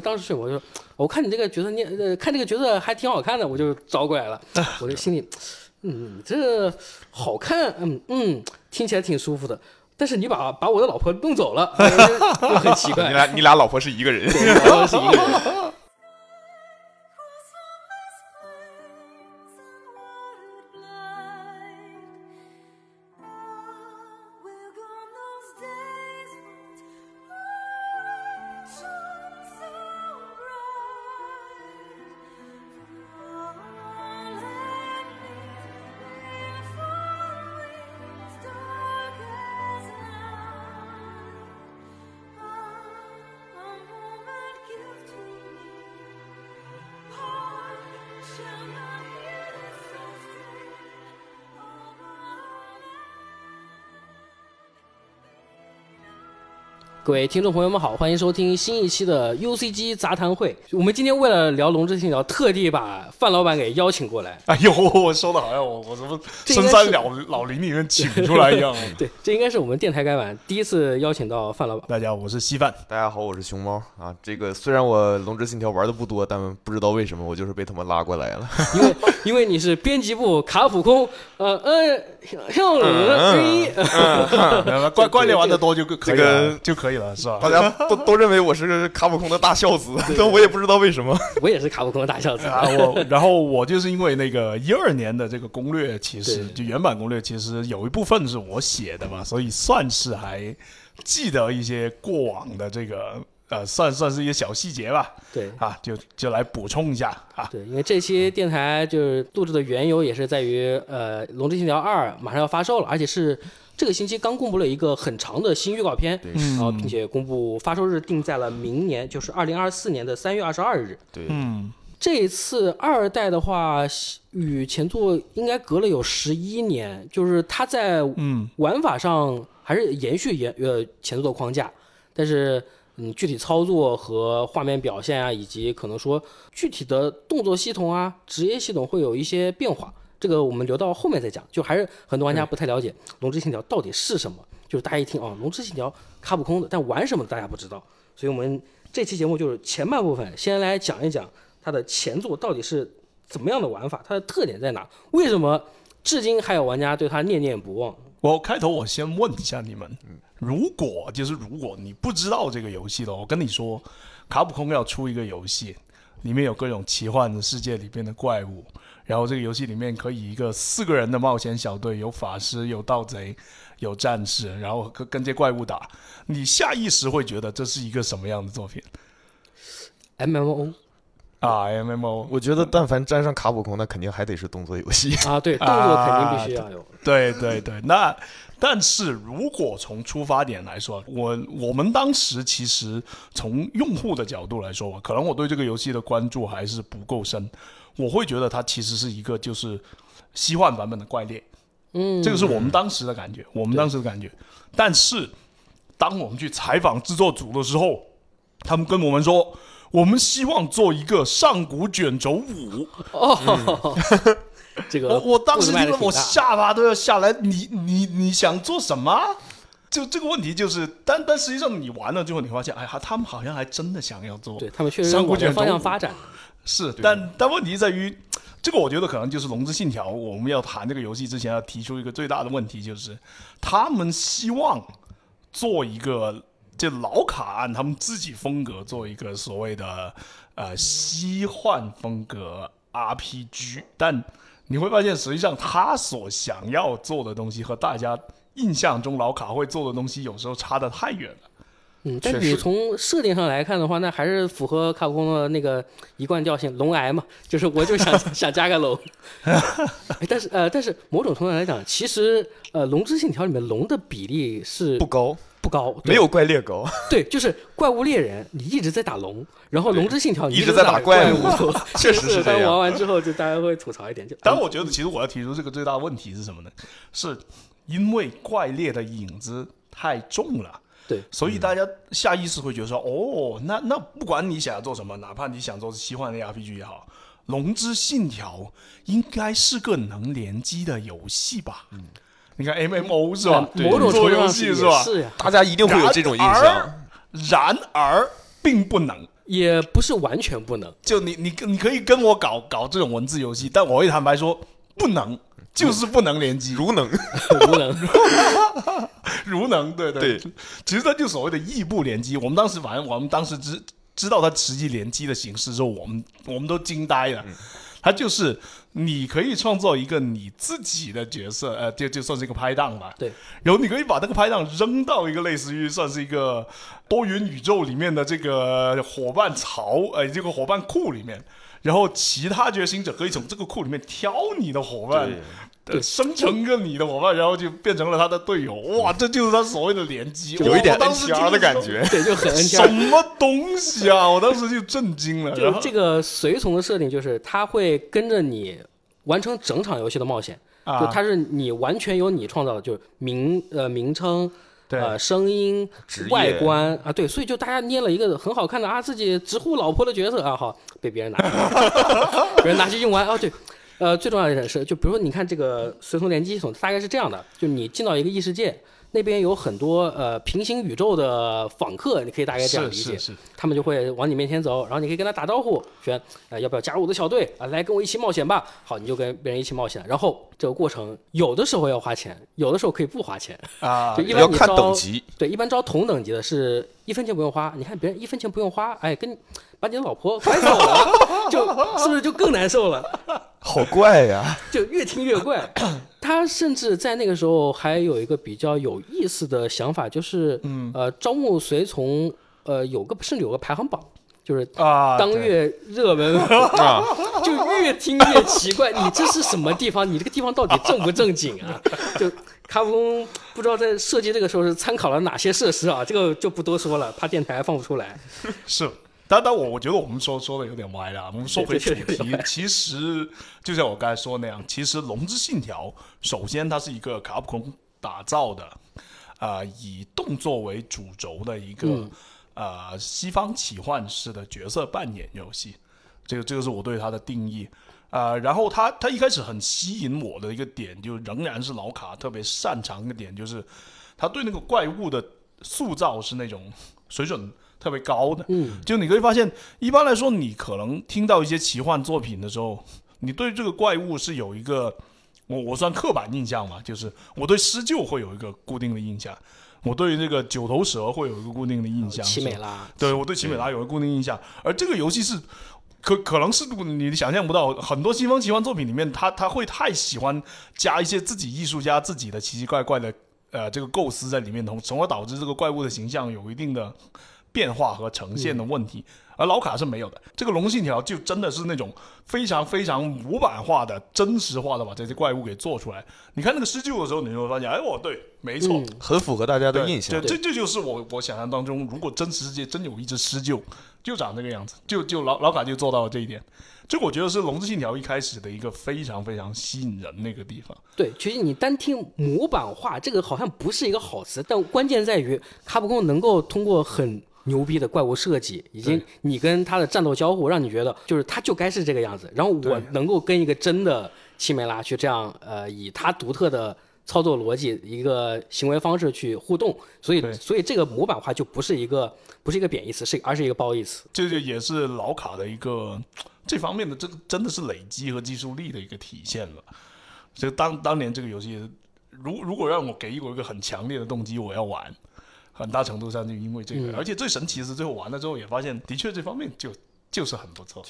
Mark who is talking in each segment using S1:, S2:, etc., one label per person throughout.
S1: 当时我就我看你这个角色念呃看这个角色还挺好看的，我就招过来了。我就心里，嗯，这好看，嗯嗯，听起来挺舒服的。但是你把把我的老婆弄走了，就很奇怪。
S2: 你俩你俩老婆是一个人。
S1: 老婆是一个人。各位听众朋友们好，欢迎收听新一期的 UCG 杂谈会。我们今天为了聊《龙之信条》，特地把范老板给邀请过来。
S3: 哎呦，我说的好像我我什么深山老老林里面请出来一样。
S1: 对，这应该是我们电台改版第一次邀请到范老板。
S3: 大家好，我是稀饭。
S2: 大家好，我是熊猫啊。这个虽然我《龙之信条》玩的不多，但不知道为什么我就是被他们拉过来了。
S1: 因为因为你是编辑部卡普空，呃呃，像
S3: 之一。关关联玩的多就可以了，就可以了。是吧？
S2: 大家都都认为我是卡普空的大孝子，但我也不知道为什么。
S1: 我也是卡普空的大孝子
S3: 啊！我然后我就是因为那个一二年的这个攻略，其实就原版攻略，其实有一部分是我写的嘛，所以算是还记得一些过往的这个呃，算算是一个小细节吧。
S1: 对
S3: 啊，就就来补充一下啊。
S1: 对，因为这期电台就是录制的缘由，也是在于呃，《龙之信条二》马上要发售了，而且是。这个星期刚公布了一个很长的新预告片，然后并且公布发售日定在了明年，就是二零二四年的三月二十二日。
S2: 对，
S3: 嗯，
S1: 这一次二代的话，与前作应该隔了有十一年，就是它在玩法上还是延续延呃前作的框架，但是嗯具体操作和画面表现啊，以及可能说具体的动作系统啊、职业系统会有一些变化。这个我们留到后面再讲，就还是很多玩家不太了解《龙之信条》到底是什么。就是大家一听啊，《龙之信条》卡普空的，但玩什么大家不知道。所以我们这期节目就是前半部分，先来讲一讲它的前作到底是怎么样的玩法，它的特点在哪，为什么至今还有玩家对它念念不忘。
S3: 我开头我先问一下你们，如果就是如果你不知道这个游戏的，我跟你说，卡普空要出一个游戏，里面有各种奇幻的世界里边的怪物。然后这个游戏里面可以一个四个人的冒险小队，有法师，有盗贼，有战士，然后跟跟这怪物打。你下意识会觉得这是一个什么样的作品
S1: ？M M O
S3: 啊，M M O。
S2: 我觉得但凡沾上卡普空，那肯定还得是动作游戏
S1: 啊。对，动作肯定必须要有。
S3: 对对对，那但是如果从出发点来说，我我们当时其实从用户的角度来说吧，可能我对这个游戏的关注还是不够深。我会觉得它其实是一个就是西幻版本的怪猎，
S1: 嗯，
S3: 这个是我们当时的感觉，我们当时的感觉。但是当我们去采访制作组的时候，他们跟我们说，我们希望做一个上古卷轴五。
S1: 哦，这个
S3: 我我当时听了，我下巴都要下来。你你你想做什么？就这个问题就是，但但实际上你玩了之后，你发现，哎呀，他们好像还真的想要做，
S1: 对他们确实往这方向发展。
S3: 是，但但问题在于，这个我觉得可能就是《龙之信条》。我们要谈这个游戏之前，要提出一个最大的问题，就是他们希望做一个就老卡按他们自己风格做一个所谓的呃西幻风格 RPG，但你会发现，实际上他所想要做的东西和大家印象中老卡会做的东西，有时候差的太远了。
S1: 嗯，但你从设定上来看的话，那还是符合卡普空的那个一贯调性，龙癌嘛，就是我就想 想加个龙。但是呃，但是某种程度上来讲，其实呃，《龙之信条》里面龙的比例是
S2: 不高，
S1: 不高，
S2: 没有怪猎狗。
S1: 对，就是怪物猎人，你一直在打龙，然后《龙之信条你》
S2: 一
S1: 直
S2: 在打怪
S1: 物，
S2: 确实是这样。
S1: 玩完之后，就大家会吐槽一点，就。
S3: 但我觉得，其实我要提出这个最大的问题是什么呢？是因为怪猎的影子太重了。
S1: 对，
S3: 所以大家下意识会觉得说，哦，那那不管你想要做什么，哪怕你想做西幻的 RPG 也好，《龙之信条》应该是个能联机的游戏吧？嗯，你看 MMO 是吧？
S1: 某种
S3: 做游戏是吧？
S1: 是呀，
S2: 大家一定会有这种印象。
S3: 然而并不能，
S1: 也不是完全不能。
S3: 就你你你可以跟我搞搞这种文字游戏，但我会坦白说不能，就是不能联机，
S2: 如能，
S1: 如能。
S3: 如能，对对。
S2: 对
S3: 其实它就所谓的异步联机，我们当时反正我们当时知知道它实际联机的形式之后，我们我们都惊呆了。它就是你可以创造一个你自己的角色，呃，就就算是一个拍档吧。
S1: 对。
S3: 然后你可以把那个拍档扔到一个类似于算是一个多元宇宙里面的这个伙伴槽，呃，这个伙伴库里面。然后其他觉醒者可以从这个库里面挑你的伙伴，呃生成一个你的伙伴，然后就变成了他的队友。哇，这就是他所谓的联机，
S2: 有一点
S3: 我当时
S2: NTR 的感觉。
S1: 对，就很 N
S3: 什
S1: R。
S3: 什么东西啊！我当时就震惊了。然后
S1: 就这个随从的设定，就是他会跟着你完成整场游戏的冒险。
S3: 啊
S1: 就它是你完全由你创造的，就是名呃名称。
S3: 对
S1: 呃，声音外观啊，对，所以就大家捏了一个很好看的啊，自己直呼老婆的角色啊，好被别人拿去，别人拿去用完啊，对，呃，最重要的一点是，就比如说你看这个随从联机系统，大概是这样的，就你进到一个异世界，那边有很多呃平行宇宙的访客，你可以大概这样理解，他们就会往你面前走，然后你可以跟他打招呼，选呃要不要加入我的小队啊，来跟我一起冒险吧。好，你就跟别人一起冒险，然后这个过程有的时候要花钱，有的时候可以不花钱。
S3: 啊
S1: 就，一
S2: 要看
S1: 般你招
S2: 等级，
S1: 对，一般招同等级的是一分钱不用花。你看别人一分钱不用花，哎，跟你把你的老婆 拐走了，就是不是就更难受了？
S2: 好怪呀！
S1: 就越听越怪。他甚至在那个时候还有一个比较有意思的想法，就是，
S3: 嗯
S1: 呃，招募随从，呃，有个甚至有个排行榜，就是
S3: 啊，
S1: 当月热门，
S2: 啊，
S1: 就越听越奇怪。你这是什么地方？你这个地方到底正不正经啊？就卡普空不知道在设计这个时候是参考了哪些设施啊？这个就不多说了，怕电台放不出来。
S3: 是。但但我我觉得我们说说的有点歪了，我们说回主题，其实就像我刚才说那样，其实《龙之信条》首先它是一个卡普空打造的，啊、以动作为主轴的一个、
S1: 嗯
S3: 呃西方奇幻式的角色扮演游戏，这个这个是我对它的定义。啊、然后它它一开始很吸引我的一个点，就仍然是老卡特别擅长的点，就是他对那个怪物的塑造是那种水准特别高的。
S1: 嗯，
S3: 就你可以发现，一般来说，你可能听到一些奇幻作品的时候，你对这个怪物是有一个，我我算刻板印象嘛，就是我对狮鹫会有一个固定的印象，我对这个九头蛇会有一个固定的印象，
S1: 奇美拉，
S3: 对我对奇美拉有一个固定印象，而这个游戏是。可可能是你想象不到，很多西方奇幻作品里面，他他会太喜欢加一些自己艺术家自己的奇奇怪怪的呃这个构思在里面，从从而导致这个怪物的形象有一定的变化和呈现的问题。而老卡是没有的，这个龙信条就真的是那种非常非常模板化的、真实化的把这些怪物给做出来。你看那个施救的时候，你就会发现，哎，我对，没错，
S1: 嗯
S2: 很符合大家的印象
S3: 对，。这这就是我我想象当中，如果真实世界真有一只狮鹫，就长这个样子，就就老老卡就做到了这一点。这我觉得是《龙之信条》一开始的一个非常非常吸引人那个地方。
S1: 对，其实你单听模板化这个好像不是一个好词，但关键在于卡普空能够通过很牛逼的怪物设计，以及你跟他的战斗交互，让你觉得就是他就该是这个样子。然后我能够跟一个真的奇美拉去这样呃，以他独特的操作逻辑、一个行为方式去互动，所以所以这个模板化就不是一个不是一个贬义词，是而是一个褒义词。
S3: 这就也是老卡的一个这方面的这个真的是累积和技术力的一个体现了。这个当当年这个游戏，如如果让我给我一个很强烈的动机，我要玩，很大程度上就因为这个。
S1: 嗯
S3: 而且最神奇的是，最后玩了之后也发现，的确这方面就就是很不错。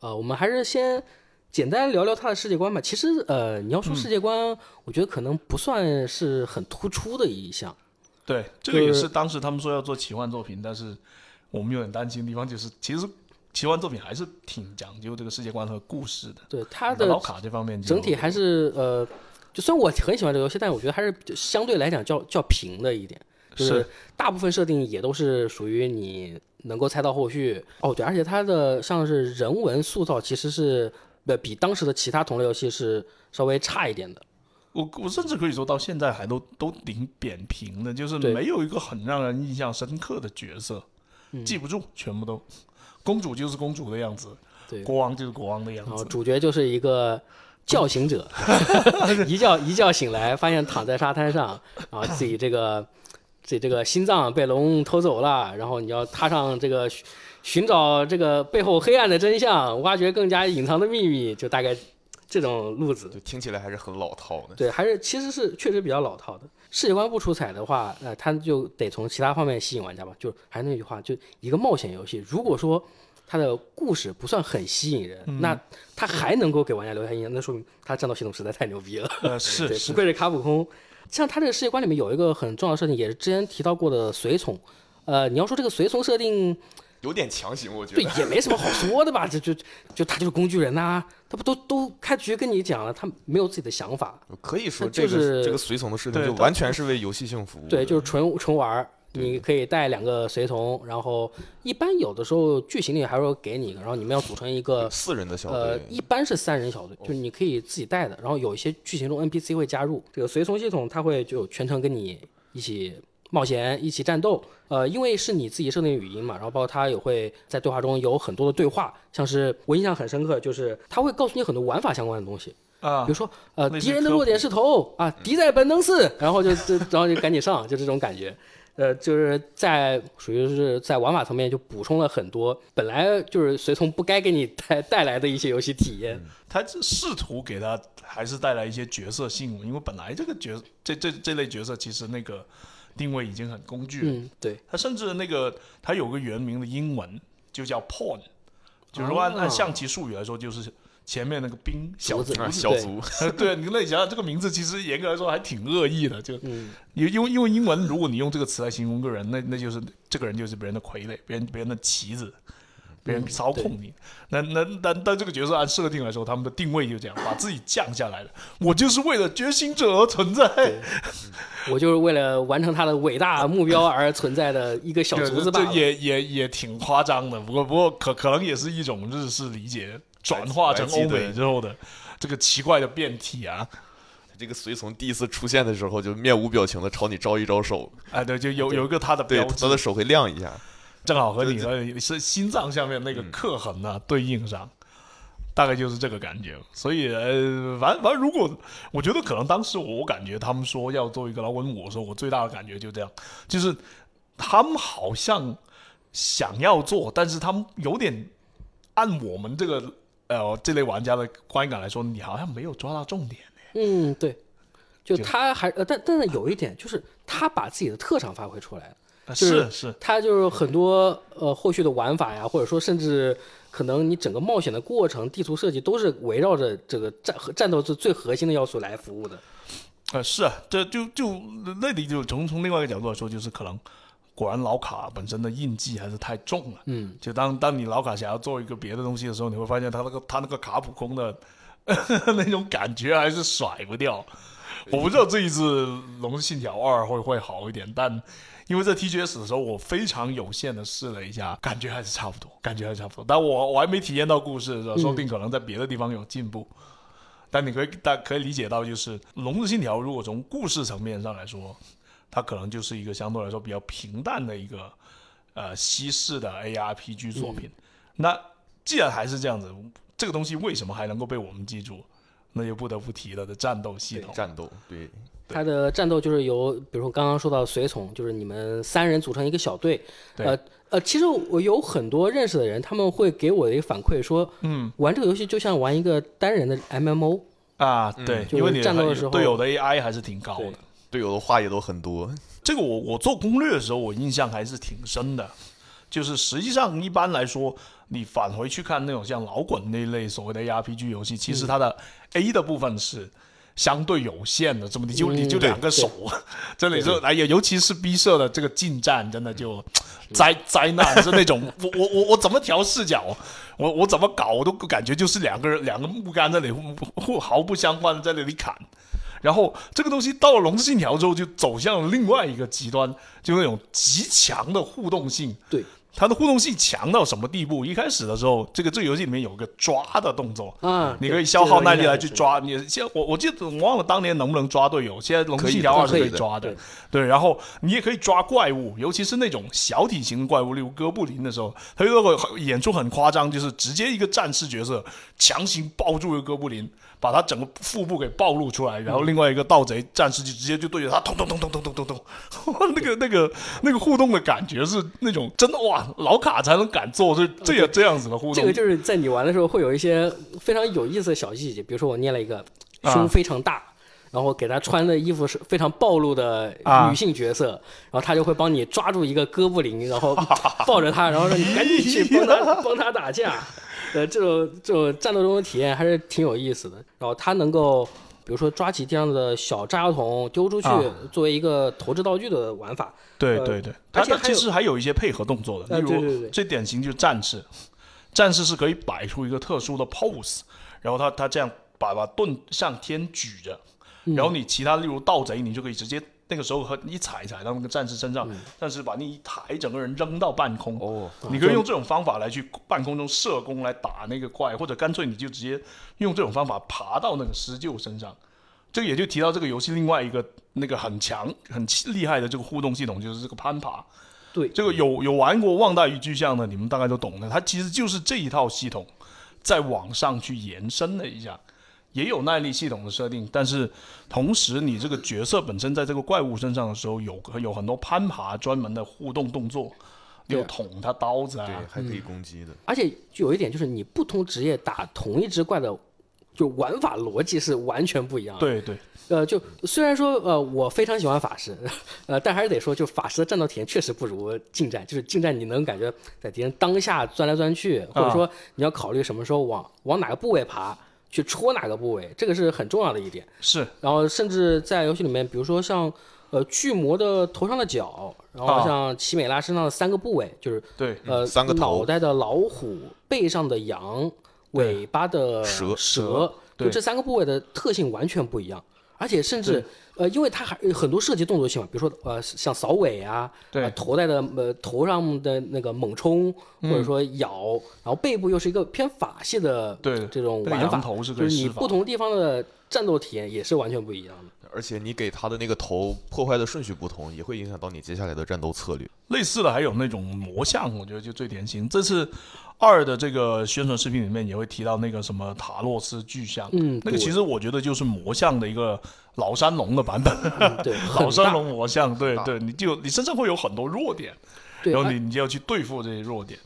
S1: 呃，我们还是先简单聊聊他的世界观吧。其实，呃，你要说世界观，我觉得可能不算是很突出的一项。
S3: 对，这个也是当时他们说要做奇幻作品，但是我们有点担心的地方就是，其实奇幻作品还是挺讲究这个世界观和故事的。
S1: 对它的
S3: 老卡这方面
S1: 整体还是呃，就虽然我很喜欢这个游戏，但我觉得还是相对来讲较较平的一点。就是大部分设定也都是属于你能够猜到后续哦，对，而且它的像是人文塑造其实是呃比当时的其他同类游戏是稍微差一点的。
S3: 我我甚至可以说到现在还都都挺扁平的，就是没有一个很让人印象深刻的角色，
S1: 嗯
S3: 记不住，全部都公主就是公主的样子，
S1: 对，
S3: 国王就是国王的样
S1: 然后
S3: 子。
S1: 主角就是一个叫醒者，一觉一觉醒来，发现躺在沙滩上，然后自己这个自己这个心脏被龙偷走了，然后你要踏上这个寻找这个背后黑暗的真相，挖掘更加隐藏的秘密，就大概这种路子。
S2: 就听起来还是很老套的。
S1: 对，还是其实是确实比较老套的。世界观不出彩的话，呃，他就得从其他方面吸引玩家吧。就还是那句话，就一个冒险游戏，如果说它的故事不算很吸引人，那它还能够给玩家留下印象，那说明它战斗系统实在太牛逼了。
S3: 呃，是
S1: 对，
S3: 是
S1: 不愧是卡普空。像他这个世界观里面有一个很重要的设定，也是之前提到过的随从。呃，你要说这个随从设定，
S2: 有点强行，我觉得对。，
S1: 也没什么好说的吧？就就就他就是工具人呐、他不都都开局跟你讲了，他没有自己的想法，
S2: 可以说这个、
S1: 就是
S2: 这个随从的设定就
S3: 对
S2: 完全是为游戏性服务。
S1: 对，就是纯纯玩你可以带两个随从，然后一般有的时候剧情里还会给你一个，然后你们要组成一个
S2: 四人的小
S1: 呃，一般是三人小队，就是你可以自己带的，然后有一些剧情中 NPC 会加入这个随从系统，它会就全程跟你一起冒险、一起战斗。呃，因为是你自己设定语音嘛，然后包括它也会在对话中有很多的对话，像是我印象很深刻，就是它会告诉你很多玩法相关的东西，
S3: 啊
S1: 比如，说呃，敌人的弱点是头啊，敌在本能寺，然后就就然后就赶紧上，就这种感觉。呃，就是在属于是在玩法层面就补充了很多本来就是随从不该给你带带来的一些游戏体验。
S3: 他这试图给他还是带来一些角色性，因为本来这个角这这这类角色其实那个定位已经很工具了。
S1: 嗯，对，
S3: 他甚至那个他有个原名的英文就叫 pawn，就是说按、
S1: 哦
S3: 按象棋术语来说，就是前面那个兵小
S1: 竹子
S2: 啊，
S3: 卒。
S2: 小卒，
S3: 对，你那你想想这个名字，其实严格来说还挺恶意的，就
S1: 嗯，
S3: 因因为因为英文，如果你用这个词来形容个人，那那就是这个人就是别人的傀儡，别人别人的棋子，别人操控你。那那但但这个角色按设定来说，他们的定位就这样，把自己降下来了。我就是为了觉醒者而存在。
S1: 我就是为了完成他的伟大目标而存在的一个小
S3: 这
S1: 卒子吧。
S3: 这也也也挺夸张的，不过不过可可能也是一种日式理解转化成欧美之后的这个奇怪的变体啊。
S2: 这个随从第一次出现的时候，就面无表情的朝你招一招手，
S3: 哎，对，就有有一个他的
S2: 对，
S3: 标志
S2: 他的，手会亮一下。
S3: 正好和你的是心脏下面那个刻痕呢、对应上，大概就是这个感觉。所以呃，反正反正如果我觉得可能当时我感觉他们说要做一个老的时候，我最大的感觉就这样，就是他们好像想要做，但是他们有点按我们这个呃这类玩家的观感来说，你好像没有抓到重点。
S1: 嗯，对，就
S3: 就
S1: 他还呃，但但是有一点就是他把自己的特长发挥出来了。是
S3: 是是，
S1: 它就是很多呃后续的玩法呀，或者说甚至可能你整个冒险的过程、地图设计都是围绕着这个战和战斗是最核心的要素来服务的。
S3: 呃，是啊，这就就那里就从从另外一个角度来说，就是可能果然老卡本身的印记还是太重了。
S1: 嗯，
S3: 就当当你老卡想要做一个别的东西的时候，你会发现他那个他那个卡普空的 那种感觉还是甩不掉。我不知道这一次《龙之信条二》会会好一点，但因为在 TGS 的时候，我非常有限的试了一下，感觉还是差不多，感觉还是差不多。但我我还没体验到故事的时候，说不定可能在别的地方有进步。但你可以但可以理解到，就是《龙之信条》如果从故事层面上来说，它可能就是一个相对来说比较平淡的一个呃西式的 ARPG 作品。那既然还是这样子，这个东西为什么还能够被我们记住？那就不得不提了的战斗系统。
S2: 战斗，对，
S1: 它的战斗就是由，比如说刚刚说到随从，就是你们三人组成一个小队。
S3: 对
S1: 呃呃，其实我有很多认识的人，他们会给我的一个反馈说，
S3: 嗯
S1: 玩这个游戏就像玩一个单人的 MMO。
S3: 啊，对，因为你
S1: 战斗的时候
S3: 队友的 AI 还是挺高的
S1: 对。
S2: 队友的话也都很多。
S3: 这个我我做攻略的时候，我印象还是挺深的。就是实际上一般来说，你返回去看那种像老滚那一类所谓的 ARPG 游戏，其实它的 A 的部分是相对有限的，这么你就你就两个手，这里就哎呀，尤其是 B 社的这个近战，真的就灾灾难是那种，我我我我怎么调视角，我我怎么搞，我都感觉就是两个人两个木杆在那里互互毫不相关的在那里砍。然后这个东西到了《龙之信条》之后，就走向了另外一个极端，就那种极强的互动性。
S1: 对，
S3: 它的互动性强到什么地步？一开始的时候，这个这个游戏里面有个抓的动作，
S1: 嗯，
S3: 你可以消耗耐力来去抓。你现在我我记得我忘了当年能不能抓队友，现在《龙之信条二》是
S2: 可以
S3: 抓的
S1: 对。
S3: 然后你也可以抓怪物，尤其是那种小体型的怪物，例如哥布林的时候，他有个演出很夸张，就是直接一个战士角色强行抱住一个哥布林，把他整个腹部给暴露出来，然后另外一个盗贼战士就直接就对着他咚咚咚咚咚咚咚咚，那个那个那个互动的感觉是那种真的哇，老卡才能敢做这这样这样子的互动。
S1: 这个就是在你玩的时候会有一些非常有意思的小细节，比如说我捏了一个胸非常大。然后给他穿的衣服是非常暴露的女性角色，然后他就会帮你抓住一个哥布林，然后抱着他，然后让你赶紧去帮他 帮他打架。呃，这种这种战斗中的体验还是挺有意思的。然后他能够，比如说抓起地上的小炸药桶丢出去，作为一个投掷道具的玩法。
S3: 对对对，他他其实还有一些配合动作的，例如最典型就是战士，战士是可以摆出一个特殊的 pose，然后他他这样把把盾向天举着。然后你其他例如盗贼，你就可以直接那个时候和一踩踩到那个战士身上，战士把你一抬，整个人扔到半空。哦，你可以用这种方法来去半空中射弓来打那个怪，或者干脆你就直接用这种方法爬到那个施救身上。这个也就提到这个游戏另外一个那个很强很厉害的这个互动系统，就是这个攀爬。
S1: 对，
S3: 这个有有玩过《望大鱼巨像》的，你们大概都懂的。它其实就是这一套系统在网上去延伸了一下。也有耐力系统的设定，但是同时你这个角色本身在这个怪物身上的时候，有有很多攀爬专门的互动动作，有捅它刀子啊，
S2: 对，还可以攻击的。
S1: 而且就有一点就是，你不同职业打同一只怪的，就玩法逻辑是完全不一样的。
S3: 对对。
S1: 呃，就虽然说呃我非常喜欢法师，呃，但还是得说，就法师的战斗体验确实不如近战。就是近战你能感觉在敌人当下钻来钻去，或者说你要考虑什么时候往往哪个部位爬。去戳哪个部位，这个是很重要的一点。
S3: 是，
S1: 然后甚至在游戏里面，比如说像，呃，巨魔的头上的角，然后像奇美拉身上的三个部位，就是
S3: 对，
S1: 呃，
S2: 三个
S1: 脑袋的老虎，背上的羊，尾巴的
S2: 蛇，
S1: 蛇，就这三个部位的特性完全不一样，而且甚至。呃，因为它还很多设计动作戏嘛，比如说呃，像扫尾啊，
S3: 对，
S1: 头戴的呃头上的那个猛冲，或者说咬，然后背部又是一个偏法系的
S3: 对
S1: 这种玩法，就是你不同地方的战斗体验也是完全不一样的。
S2: 而且你给他的那个头破坏的顺序不同，也会影响到你接下来的战斗策略。
S3: 类似的还有那种魔像，我觉得就最典型。这次二的这个宣传视频里面也会提到那个什么塔洛斯巨像，
S1: 嗯，
S3: 那个其实我觉得就是魔像的一个老山龙的版本，
S1: 对，
S3: 老山龙魔像，对对，你就你身上会有很多弱点，然后你你就要去对付这些弱点，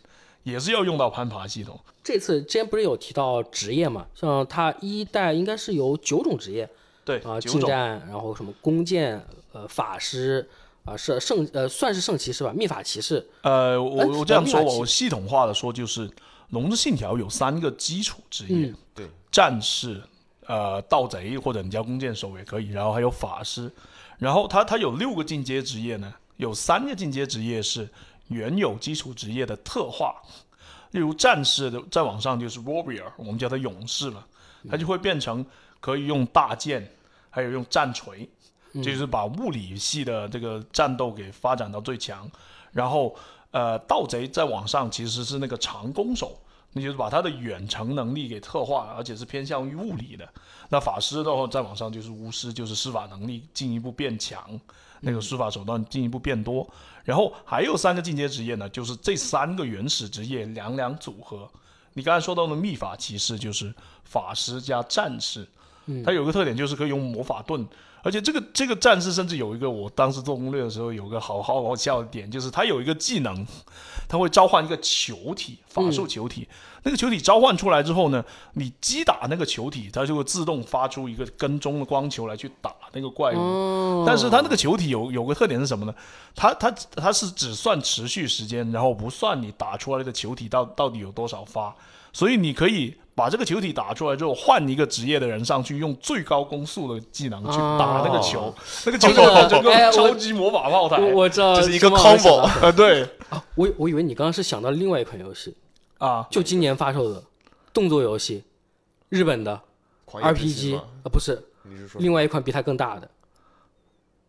S3: 也是要用到攀爬系统。
S1: 这次之前不是有提到职业嘛？像它一代应该是有九种职业。
S3: 对
S1: 啊，近战，然后什么弓箭，呃，法师，啊，是圣，呃，算是圣骑士吧，秘法骑士。
S3: 呃，我我这样说，我系统化的说，就是《龙之信条》有三个基础职业，
S2: 对，
S3: 战士，呃，盗贼或者你叫弓箭手也可以，然后还有法师，然后它它有六个进阶职业呢，有三个进阶职业是原有基础职业的特化，例如战士的在网上就是 warrior，我们叫他勇士了，他就会变成可以用大剑。还有用战锤，就是把物理系的这个战斗给发展到最强。然后，呃，盗贼在往上其实是那个长弓手，那就是把他的远程能力给特化，而且是偏向于物理的。那法师的话，在往上就是巫师，就是施法能力进一步变强，那个施法手段进一步变多。然后还有三个进阶职业呢，就是这三个原始职业两两组合。你刚才说到的秘法骑士就是法师加战士。它有个特点，就是可以用魔法盾，而且这个这个战士甚至有一个，我当时做攻略的时候有个好好好笑的点，就是他有一个技能，他会召唤一个球体，法术球体。那个球体召唤出来之后呢，你击打那个球体，它就会自动发出一个跟踪的光球来去打那个怪物。但是它那个球体有有个特点是什么呢？它它它是只算持续时间，然后不算你打出来的球体到到底有多少发，所以你可以。把这个球体打出来之后，换一个职业的人上去，用最高攻速的技能去打那个球，那个球整个超级魔法炮台，
S1: 我知道
S2: 这是一个 combo
S3: 啊，对
S1: 啊，我我以为你刚刚是想到另外一款游戏
S3: 啊，
S1: 就今年发售的动作游戏，日本的 RPG 啊，不是，你是说另外一款比它更大的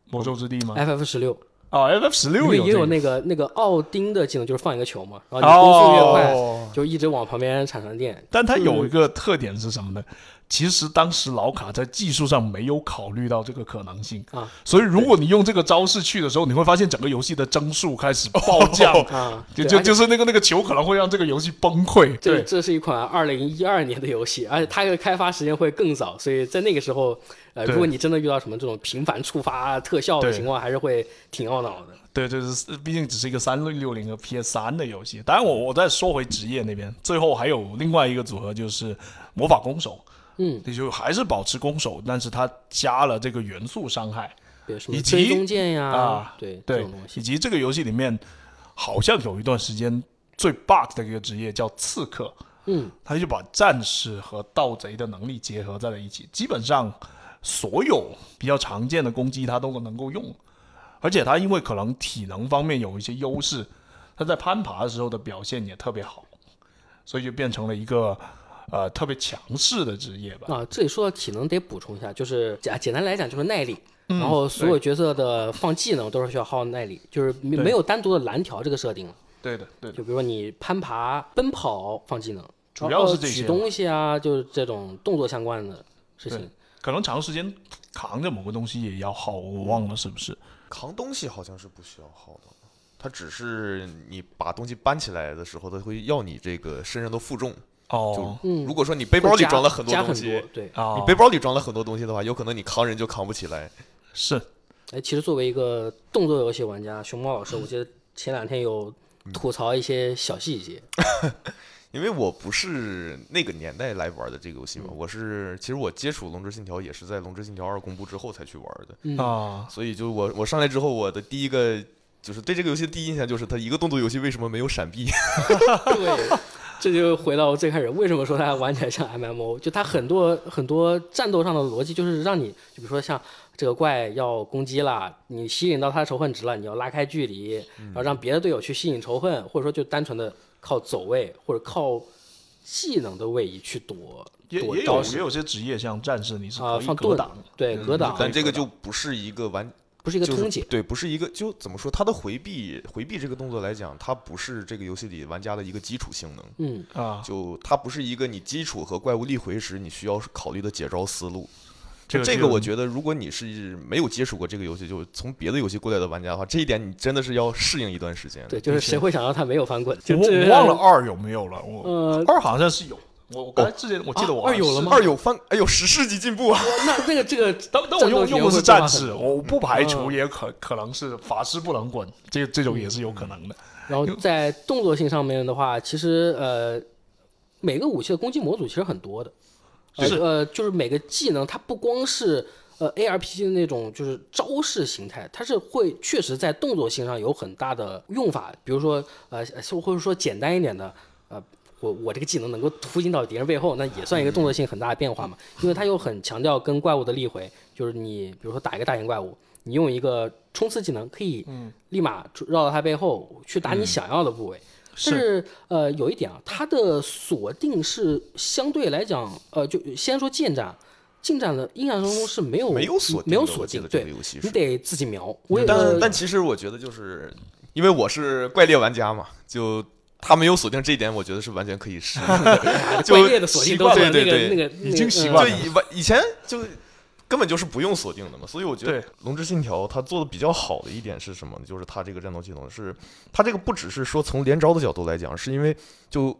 S3: 魔兽之地吗
S1: ？FF 十六。
S3: 哦，F 十六
S1: 也有那个那个奥丁的技能，就是放一个球嘛，然后你攻速越快，就一直往旁边产生电。
S3: 但它有一个特点是什么呢？其实当时老卡在技术上没有考虑到这个可能性。
S1: 啊，
S3: 所以如果你用这个招式去的时候，你会发现整个游戏的帧数开始暴降。
S1: 啊，
S3: 就就就是那个那个球可能会让这个游戏崩溃。
S1: 这
S3: 对。
S1: 这是一款二零一二年的游戏，而且它的开发时间会更早，所以在那个时候，呃，如果你真的遇到什么这种频繁触发特效的情况，还是会挺懊恼的。
S3: 对，就是毕竟只是一个三六六零和 PS 三的游戏。当然我，我再说回职业那边，最后还有另外一个组合就是魔法攻手，
S1: 嗯，
S3: 也就还是保持攻守，但是它加了这个元素伤害。以及
S1: 追踪剑呀，
S3: 啊
S1: 对
S3: 对以，及这个游戏里面好像有一段时间最 bug 的一个职业叫刺客，
S1: 嗯，
S3: 他就把战士和盗贼的能力结合在了一起，基本上所有比较常见的攻击他都能够用，而且他因为可能体能方面有一些优势，他在攀爬的时候的表现也特别好，所以就变成了一个呃特别强势的职业吧。
S1: 啊，这里说到体能得补充一下，就是简简单来讲就是耐力，
S3: 嗯
S1: 然后所有角色的放技能都是需要耗耐力，就是没没有单独的蓝条这个设定了。
S3: 对的，对的，
S1: 就比如说你攀爬、奔跑放技能，
S3: 主要是这些
S1: 举东西啊，就是这种动作相关的事情。
S3: 可能长时间扛着某个东西也要耗，我忘了是不是？
S2: 扛东西好像是不需要耗的，它只是你把东西搬起来的时候，它会要你这个身上的负重。
S3: 哦，
S1: 嗯，
S2: 如果说你背包里装了很多东西，
S1: 对。
S3: 啊，
S2: 你背包里装了很多东西的话，有可能你扛人就扛不起来。
S3: 是。
S1: 哎，其实作为一个动作游戏玩家，熊猫老师，我记得前两天有吐槽一些小细节。
S2: 因为我不是那个年代来玩的这个游戏嘛，我是其实我接触《龙之信条》也是在《龙之信条二》公布之后才去玩的，
S1: 嗯。
S3: 啊，
S2: 所以就我我上来之后，我的第一个就是对这个游戏的第一印象就是它一个动作游戏为什么没有闪避？
S1: 对，这就回到最开始，为什么说它玩起来像 MMO？就它很多很多战斗上的逻辑，就是让你，就比如说像这个怪要攻击了，你吸引到它的仇恨值了，你要拉开距离，然后让别的队友去吸引仇恨，或者说就单纯的靠走位或者靠技能的位移去躲
S3: 也也有也有些职业像战士，你是
S1: 啊，放盾
S3: 可以格挡，
S1: 对格挡，
S2: 但这个就不是一个完
S1: 不是一个
S2: 就是
S1: 通解。
S2: 对，不是一个就怎么说，它的回避回避这个动作来讲，它不是这个游戏里玩家的一个基础性能。
S1: 嗯，
S3: 啊，
S2: 就它不是一个你基础和怪物立回时你需要考虑的解招思路。
S3: 这个
S2: 这个我觉得，如果你是没有接触过这个游戏，就从别的游戏过来的玩家的话，这一点你真的是要适应一段时间。
S1: 对，就是谁会想到他没有翻滚？就
S3: 我忘了二有没有了，我
S1: 呃，
S3: 二好像是有，我我刚才之前我记得我
S1: 啊二有了吗
S2: 二有翻，哎呦，十世纪进步啊！
S1: 那那个这个，
S3: 但但我用用的是战士，
S1: 我。
S3: 不排除
S1: 嗯
S3: 也可可能是法师不能滚，这这种也是有可能的。
S1: 然后在动作性上面的话，其实呃，每个武器的攻击模组其实很多的，呃
S3: 是
S1: 呃，就是每个技能它不光是呃 ARPG 的那种就是招式形态，它是会确实在动作性上有很大的用法，比如说呃或者说简单一点的呃。我我这个技能能够突进到敌人背后，那也算一个动作性很大的变化嘛。因为它又很强调跟怪物的立回，就是你比如说打一个大型怪物，你用一个冲刺技能可以立马绕到它背后去打你想要的部位。但是呃，有一点啊，它的锁定是相对来讲，呃，就先说近战，近战的印象当中是没有
S2: 没有锁定
S1: 没有锁定，对。你得自己瞄。
S2: 但
S1: 呃
S2: 但其实我觉得，就是因为我是怪猎玩家嘛，就他没有锁定这一点，我觉得是完全可以适应的。就
S1: 怪猎的锁定都是那
S2: 对对对
S1: 个那个
S3: 已经习惯了
S2: 以以前就根本就是不用锁定的嘛，所以我觉得《龙之信条》它做的比较好的一点是什么呢？就是它这个战斗系统是，它这个不只是说从连招的角度来讲，是因为就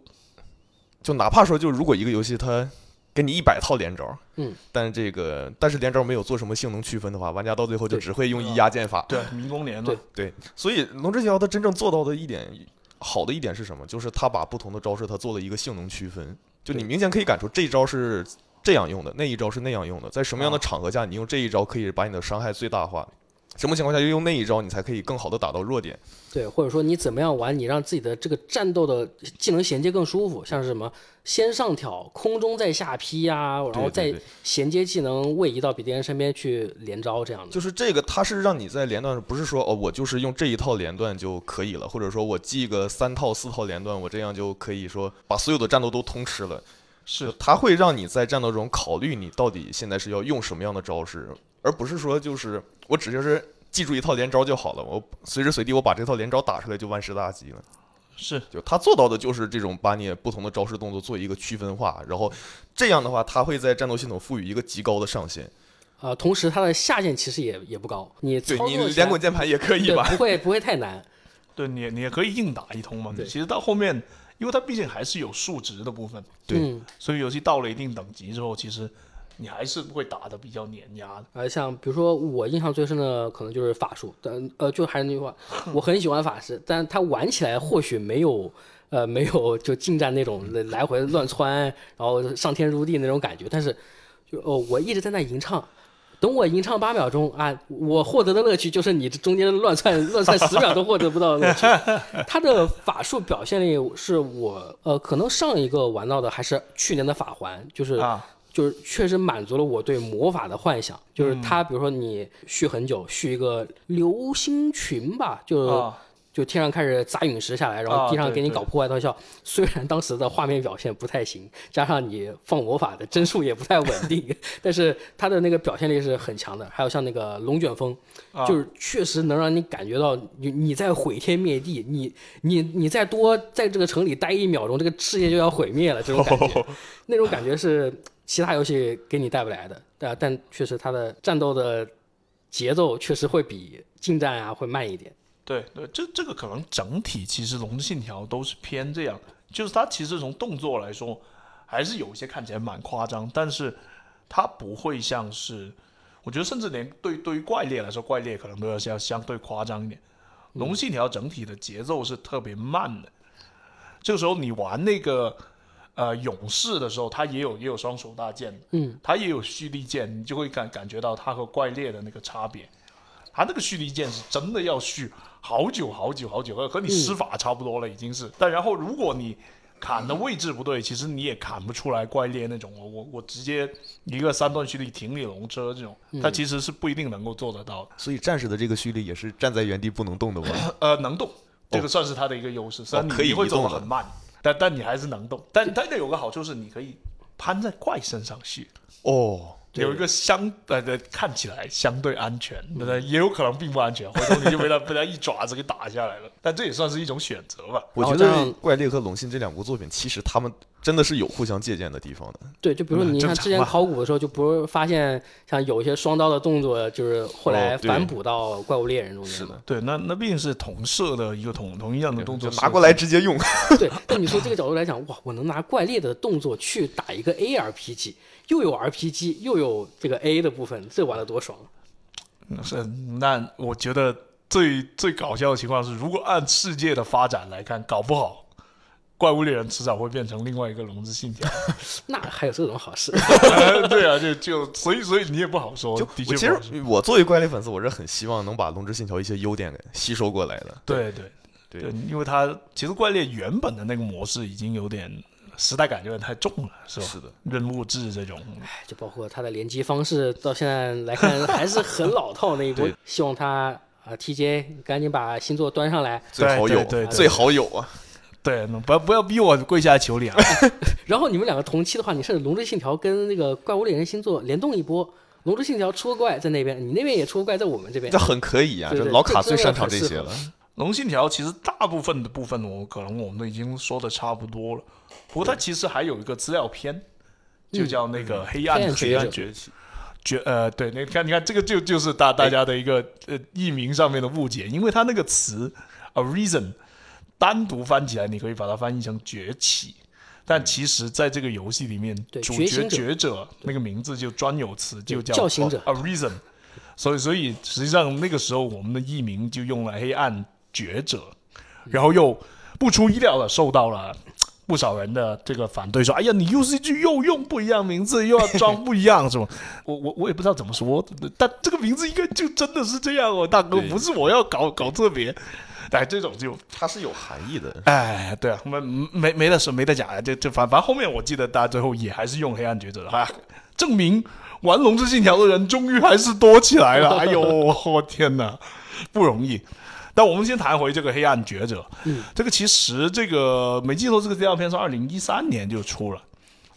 S2: 就哪怕说就如果一个游戏它给你一百套连招，
S1: 嗯，
S2: 但这个但是连招没有做什么性能区分的话，玩家到最后就只会用一压剑法。
S3: 对，迷宫连嘛，
S1: 对，
S2: 所以《龙之信条》它真正做到的一点好的一点是什么？就是他把不同的招式他做了一个性能区分，就你明显可以感出这一招是这样用的，那一招是那样用的，在什么样的
S3: 啊。
S2: 场合下你用这一招可以把你的伤害最大化，什么情况下要用那一招你才可以更好的打到弱点。
S1: 对，或者说你怎么样玩，你让自己的这个战斗的技能衔接更舒服，像是什么先上挑，空中再下劈呀、然后再衔接技能位移到敌人身边去连招这样的。
S2: 就是这个，它是让你在连段，不是说哦，我就是用这一套连段就可以了，或者说我记个三套四套连段，我这样就可以说把所有的战斗都通吃了。
S3: 是
S2: 它会让你在战斗中考虑你到底现在是要用什么样的招式，而不是说就是我只就是记住一套连招就好了，我随时随地我把这套连招打出来就万事大吉了。
S3: 是
S2: 就他做到的就是这种把你不同的招式动作做一个区分化，然后这样的话，他会在战斗系统赋予一个极高的上限。
S1: 呃，同时它的下限其实也也不高，你
S2: 对你连滚键盘也可以吧？
S1: 不会不会太难。
S3: 对你你也可以硬打一通嘛。
S1: 对
S3: 其实到后面，因为它毕竟还是有数值的部分，
S2: 对
S1: 嗯，
S3: 所以游戏到了一定等级之后，其实你还是会打的比较碾压的。
S1: 呃，像比如说我印象最深的可能就是法术，但呃，就还是那句话，我很喜欢法师，但他玩起来或许没有呃没有就近战那种来回乱窜，然后上天入地那种感觉，但是就哦，我一直在那吟唱。等我吟唱八秒钟啊，我获得的乐趣就是你中间乱窜乱窜十秒都获得不到的乐趣。他的法术表现力是我呃，可能上一个玩到的还是去年的法环，就是
S3: 啊，
S1: 就是确实满足了我对魔法的幻想。就是
S3: 嗯
S1: 它，比如说你续很久，续一个流星群吧，就、
S3: 啊，
S1: 就天上开始砸陨石下来，然后地上给你搞破坏特效。虽然当时的画面表现不太行，加上你放魔法的帧数也不太稳定，但是它的那个表现力是很强的。还有像那个龙卷风，
S3: 啊
S1: 就是确实能让你感觉到你你在毁天灭地，你你你再多在这个城里待一秒钟，这个世界就要毁灭了，这种感觉，那种感觉是其他游戏给你带不来的。但但确实它的战斗的节奏确实会比近战啊会慢一点。
S3: 对对，这这个可能整体其实《龙之信条》都是偏这样，就是它其实从动作来说，还是有一些看起来蛮夸张，但是它不会像是，我觉得甚至连对对于怪猎来说，怪猎可能都要相相对夸张一点。《龙之信条》整体的节奏是特别慢的，这个时候你玩那个呃勇士的时候，他也有也有双手大剑，
S1: 嗯，
S3: 他也有蓄力剑，你就会感感觉到他和怪猎的那个差别。他那个蓄力剑是真的要蓄好久好久好久，和和你施法差不多了已经是。但然后如果你砍的位置不对，其实你也砍不出来怪猎那种。我我我直接一个三段蓄力停你龙车这种，他其实是不一定能够做得到的。
S2: 所以战士的这个蓄力也是站在原地不能动的吗？
S3: 呃，能动，这个算是他的一个优势。虽然你
S2: 可以
S3: 你会走得很慢，但你还是能动。但但有个好处是，你可以攀在怪身上去。
S2: 哦，
S3: 有一个相呃的看起来相对安全，对不对？也有可能并不安全，回头你就被他被他一爪子给打下来了。但这也算是一种选择吧。
S2: 我觉得怪猎》和《龙信》这两部作品，其实他们真的是有互相借鉴的地方的。
S1: 对，就比如说
S3: 嗯
S1: 你看之前考古的时候，就不是发现像有一些双刀的动作，就是后来反哺到怪物猎人中间嘛。
S2: 是的，
S3: 对，那那毕竟是同社的一个同同一样的动作，
S2: 就拿过来直接用。
S1: 对，但你说这个角度来讲，哇，我能拿怪猎的动作去打一个 ARPG，又有 RPG 又有这个 A 的部分，这玩的多爽！
S3: 嗯是。那我觉得最最搞笑的情况是，如果按世界的发展来看，搞不好。怪物猎人迟早会变成另外一个龙之信条，
S1: 那还有这种好事？
S3: 对啊，就就所以所以你也不好说，
S2: 就
S3: 的
S2: 我其实。我作为怪猎粉丝，我是很希望能把《龙之信条》一些优点给吸收过来的。
S3: 对对
S2: 对
S3: 对，因为它其实怪猎原本的那个模式已经有点时代感有点太重了，是吧？
S2: 是的，
S3: 任务制这种，
S1: 哎，就包括它的联机方式，到现在来看 还是很老套那一波。希望他啊，TJ 赶紧把新作端上来，
S2: 最好有，
S3: 对
S2: 最好有啊！
S3: 对，不要不要逼我跪下求你啊！
S1: 然后你们两个同期的话，你甚至《龙之信条》跟那个《怪物猎人》星座联动一波，《龙之信条》出个怪在那边，你那边也出个怪在我们这边
S2: 这，很可以啊，
S1: 对对
S2: 这老卡最擅长这些了。
S3: 龙信条其实大部分的部分，我可能我们都已经说的差不多了。不过它其实还有一个资料片，就叫那个黑暗
S1: 黑暗
S3: 黑暗
S1: 崛
S3: 崛起。崛呃，对，你看，你看，这个就就是大大家的一个呃译名上面的误解，因为它那个词 a reason 单独翻起来，你可以把它翻译成崛起，但其实在这个游戏里面，主角
S1: 觉者。
S3: 觉者那个名字就专有词，就叫
S1: 叫醒者。
S3: A reason。所以，所以实际上那个时候我们的译名就用了黑暗觉者，然后又不出意料的受到了不少人的这个反对，说：“哎呀，你 UCG 又用不一样名字，又要装不一样，是吗？” 我我我也不知道怎么说，但这个名字应该就真的是这样哦，大哥，不是我要搞搞特别。哎，这种就
S2: 它是有含义的。
S3: 哎，对啊，没没没得说，没得讲啊，就就反反正后面我记得大家最后也还是用黑暗抉择，啊，证明玩龙之信条的人终于还是多起来了。哎呦，我天哪，不容易。但我们先谈回这个黑暗抉择，
S1: 嗯，
S3: 这个其实这个没记错，这个资料片是二零一三年就出了，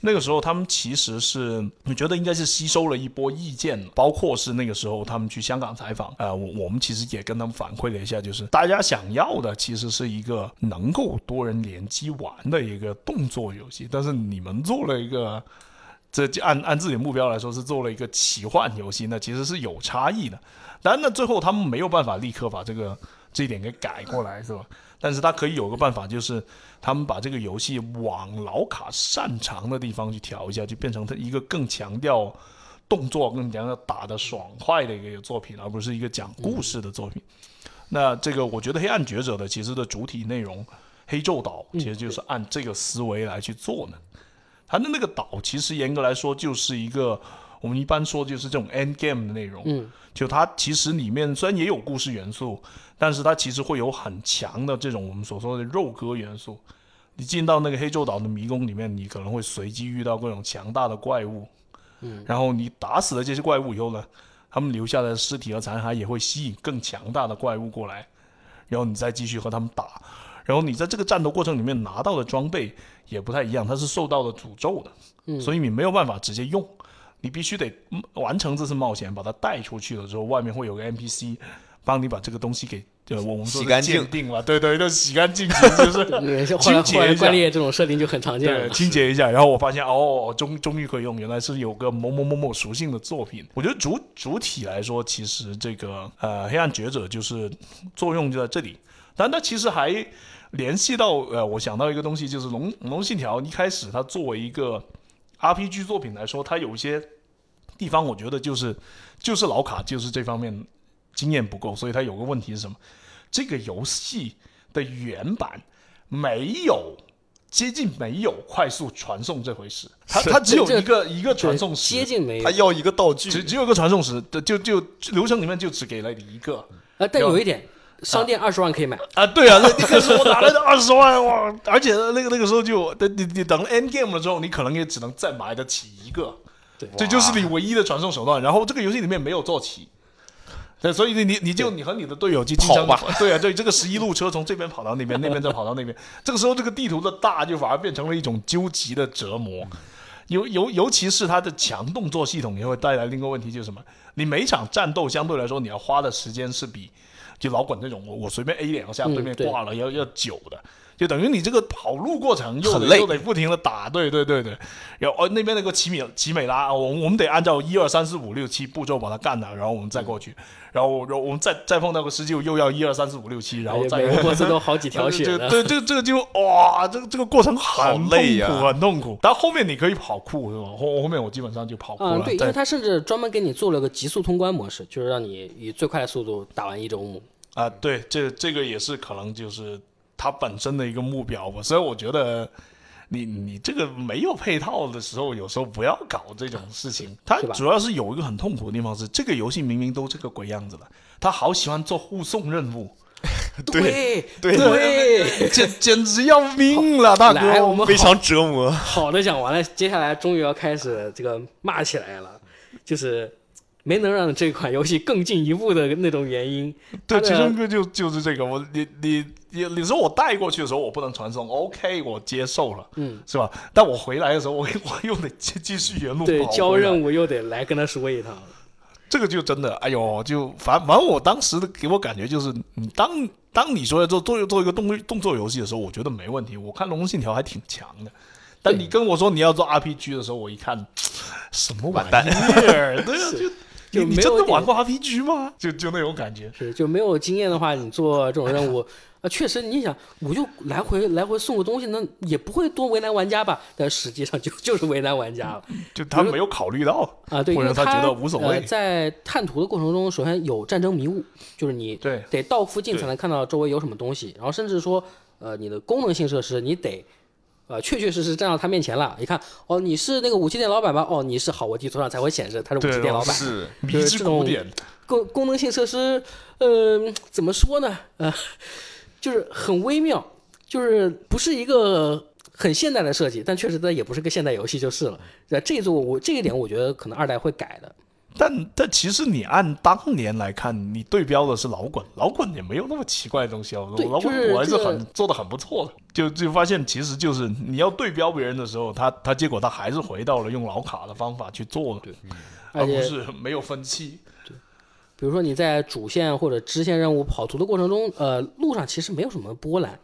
S3: 那个时候他们其实是，我觉得应该是吸收了一波意见，包括是那个时候他们去香港采访，呃，我我们其实也跟他们反馈了一下，就是大家想要的其实是一个能够多人联机玩的一个动作游戏，但是你们做了一个。这按按自己的目标来说是做了一个奇幻游戏，那其实是有差异的。当然，那最后他们没有办法立刻把这个这一点给改过来，是吧？但是他可以有个办法，就是他们把这个游戏往老卡擅长的地方去调一下，就变成他一个更强调动作、更强调打的爽快的一个作品，而不是一个讲故事的作品。那这个我觉得《黑暗觉者》的其实的主体内容《黑昼岛》其实就是按这个思维来去做的。它的那个岛其实严格来说就是一个我们一般说就是这种 end game 的内容，
S1: 嗯，
S3: 就它其实里面虽然也有故事元素，但是它其实会有很强的这种我们所说的肉鸽元素。你进到那个黑昼岛的迷宫里面，你可能会随机遇到各种强大的怪物，
S1: 嗯，
S3: 然后你打死了这些怪物以后呢，他们留下来的尸体和残骸也会吸引更强大的怪物过来，然后你再继续和他们打。然后你在这个战斗过程里面拿到的装备也不太一样，它是受到了诅咒的，所以你没有办法直接用，你必须得完成这次冒险，把它带出去了之后，外面会有个 NPC 帮你把这个东西给呃我们说
S2: 洗干净
S3: 定了，对对，就洗干净，就是 清洁一下。
S1: 怪猎这种设定就很常见
S3: 对，清洁一下，然后我发现哦，终终于可以用，原来是有个某某某某属性的作品。我觉得主主体来说，其实这个呃黑暗觉者就是作用就在这里，但它其实还。联系到呃，我想到一个东西，就是《龙龙信条》一开始它作为一个 RPG 作品来说，它有一些地方，我觉得就是就是老卡就是这方面经验不够，所以它有个问题是什么？这个游戏的原版没有接近没有快速传送这回事，它它只有一个一个传送石，
S1: 接近没有，
S2: 它要一个道具，
S3: 只只有一个传送石，就就流程里面就只给了你一个。
S1: 啊，但有一点。商店二十万可以买
S3: 啊！对啊，那那个时候哪来的二十万哇？而且那个那个时候就等你你等 end game 了之后，你可能也只能再买得起一个，
S1: 对，
S3: 这就是你唯一的传送手段。然后这个游戏里面没有坐骑，对，所以你你你就你和你的队友就经常
S2: 吧，
S3: 对啊，对，这个十一路车从这边跑到那边，那边再跑到那边。这个时候这个地图的大就反而变成了一种究极的折磨，尤尤尤其是它的强动作系统也会带来另一个问题，就是什么？你每场战斗相对来说你要花的时间是比。就老滚这种，我我随便 A 两下，对面挂了要要久的，就等于你这个跑路过程又得又得不停的打，对对对对。然后哦那边那个奇米奇美拉，我我们得按照一二三四五六七步骤把它干了，然后我们再过去。然后然后我们再再碰到个施救，又要一二三四五六七，然后再
S1: 每个过程都好几 条血。
S3: 对这个这个就哇，这个这个过程很
S2: 累
S3: 呀，很痛苦。但后面你可以跑酷是吧？后后面我基本上就跑酷了。
S1: 对，因为他甚至专门给你做了个极速通关模式，就是让你以最快的速度打完一周目。
S3: 啊，对，这这个也是可能就是它本身的一个目标吧，所以我觉得你你这个没有配套的时候，有时候不要搞这种事情。它主要是有一个很痛苦的地方是，这个游戏明明都这个鬼样子了，他好喜欢做护送任务，
S1: 对
S2: 对
S1: 对，
S3: 简简直要命了，大哥，
S1: 我们
S2: 非常折磨。
S1: 好的讲完了，接下来终于要开始这个骂起来了，就是。没能让这款游戏更进一步的那种原因，
S3: 对，其中一个就就是这个。我你你你你说我带过去的时候我不能传送，OK，我接受了，
S1: 嗯，
S3: 是吧？但我回来的时候我 我又得继继续原路
S1: 对交任务又得来跟他说一趟，
S3: 这个就真的哎呦，就反反正我当时的给我感觉就是，你当当你说要做做做一个动动作游戏的时候，我觉得没问题。我看《龙信条》还挺强的，但你跟我说你要做 RPG 的时候，我一看什么玩意儿？对啊，就。
S1: 就
S3: 你真的玩过 RPG 吗？就就那种感觉，
S1: 是就没有经验的话，你做这种任务啊，确实你想，我就来回来回送个东西，那也不会多为难玩家吧？但实际上就 就是为难玩家了。
S3: 就他没有考虑到
S1: 啊，对，
S3: 或者
S1: 他
S3: 觉得无所谓。
S1: 在探图的过程中，首先有战争迷雾，就是你
S3: 对
S1: 得到附近才能看到周围有什么东西，然后甚至说，呃，你的功能性设施你得。呃，确确实实站到他面前了。一看，哦，你是那个武器店老板吧？哦，你是好，我地图上才会显示他是武器店老板。
S2: 是，
S1: 就是这种功功能性设施，呃，怎么说呢？呃，就是很微妙，就是不是一个很现代的设计，但确实它也不是个现代游戏就是了。这这座我这一点，我觉得可能二代会改的。
S3: 但但其实你按当年来看，你对标的是老滚，老滚也没有那么奇怪的东西哦。
S1: 对
S3: 老滚我还是
S1: 这个
S3: 很做的很不错的，就就发现其实就是你要对标别人的时候，他他结果他还是回到了用老卡的方法去做的，而不是没有分期。
S1: 比如说你在主线或者支线任务跑图的过程中，呃，路上其实没有什么波澜，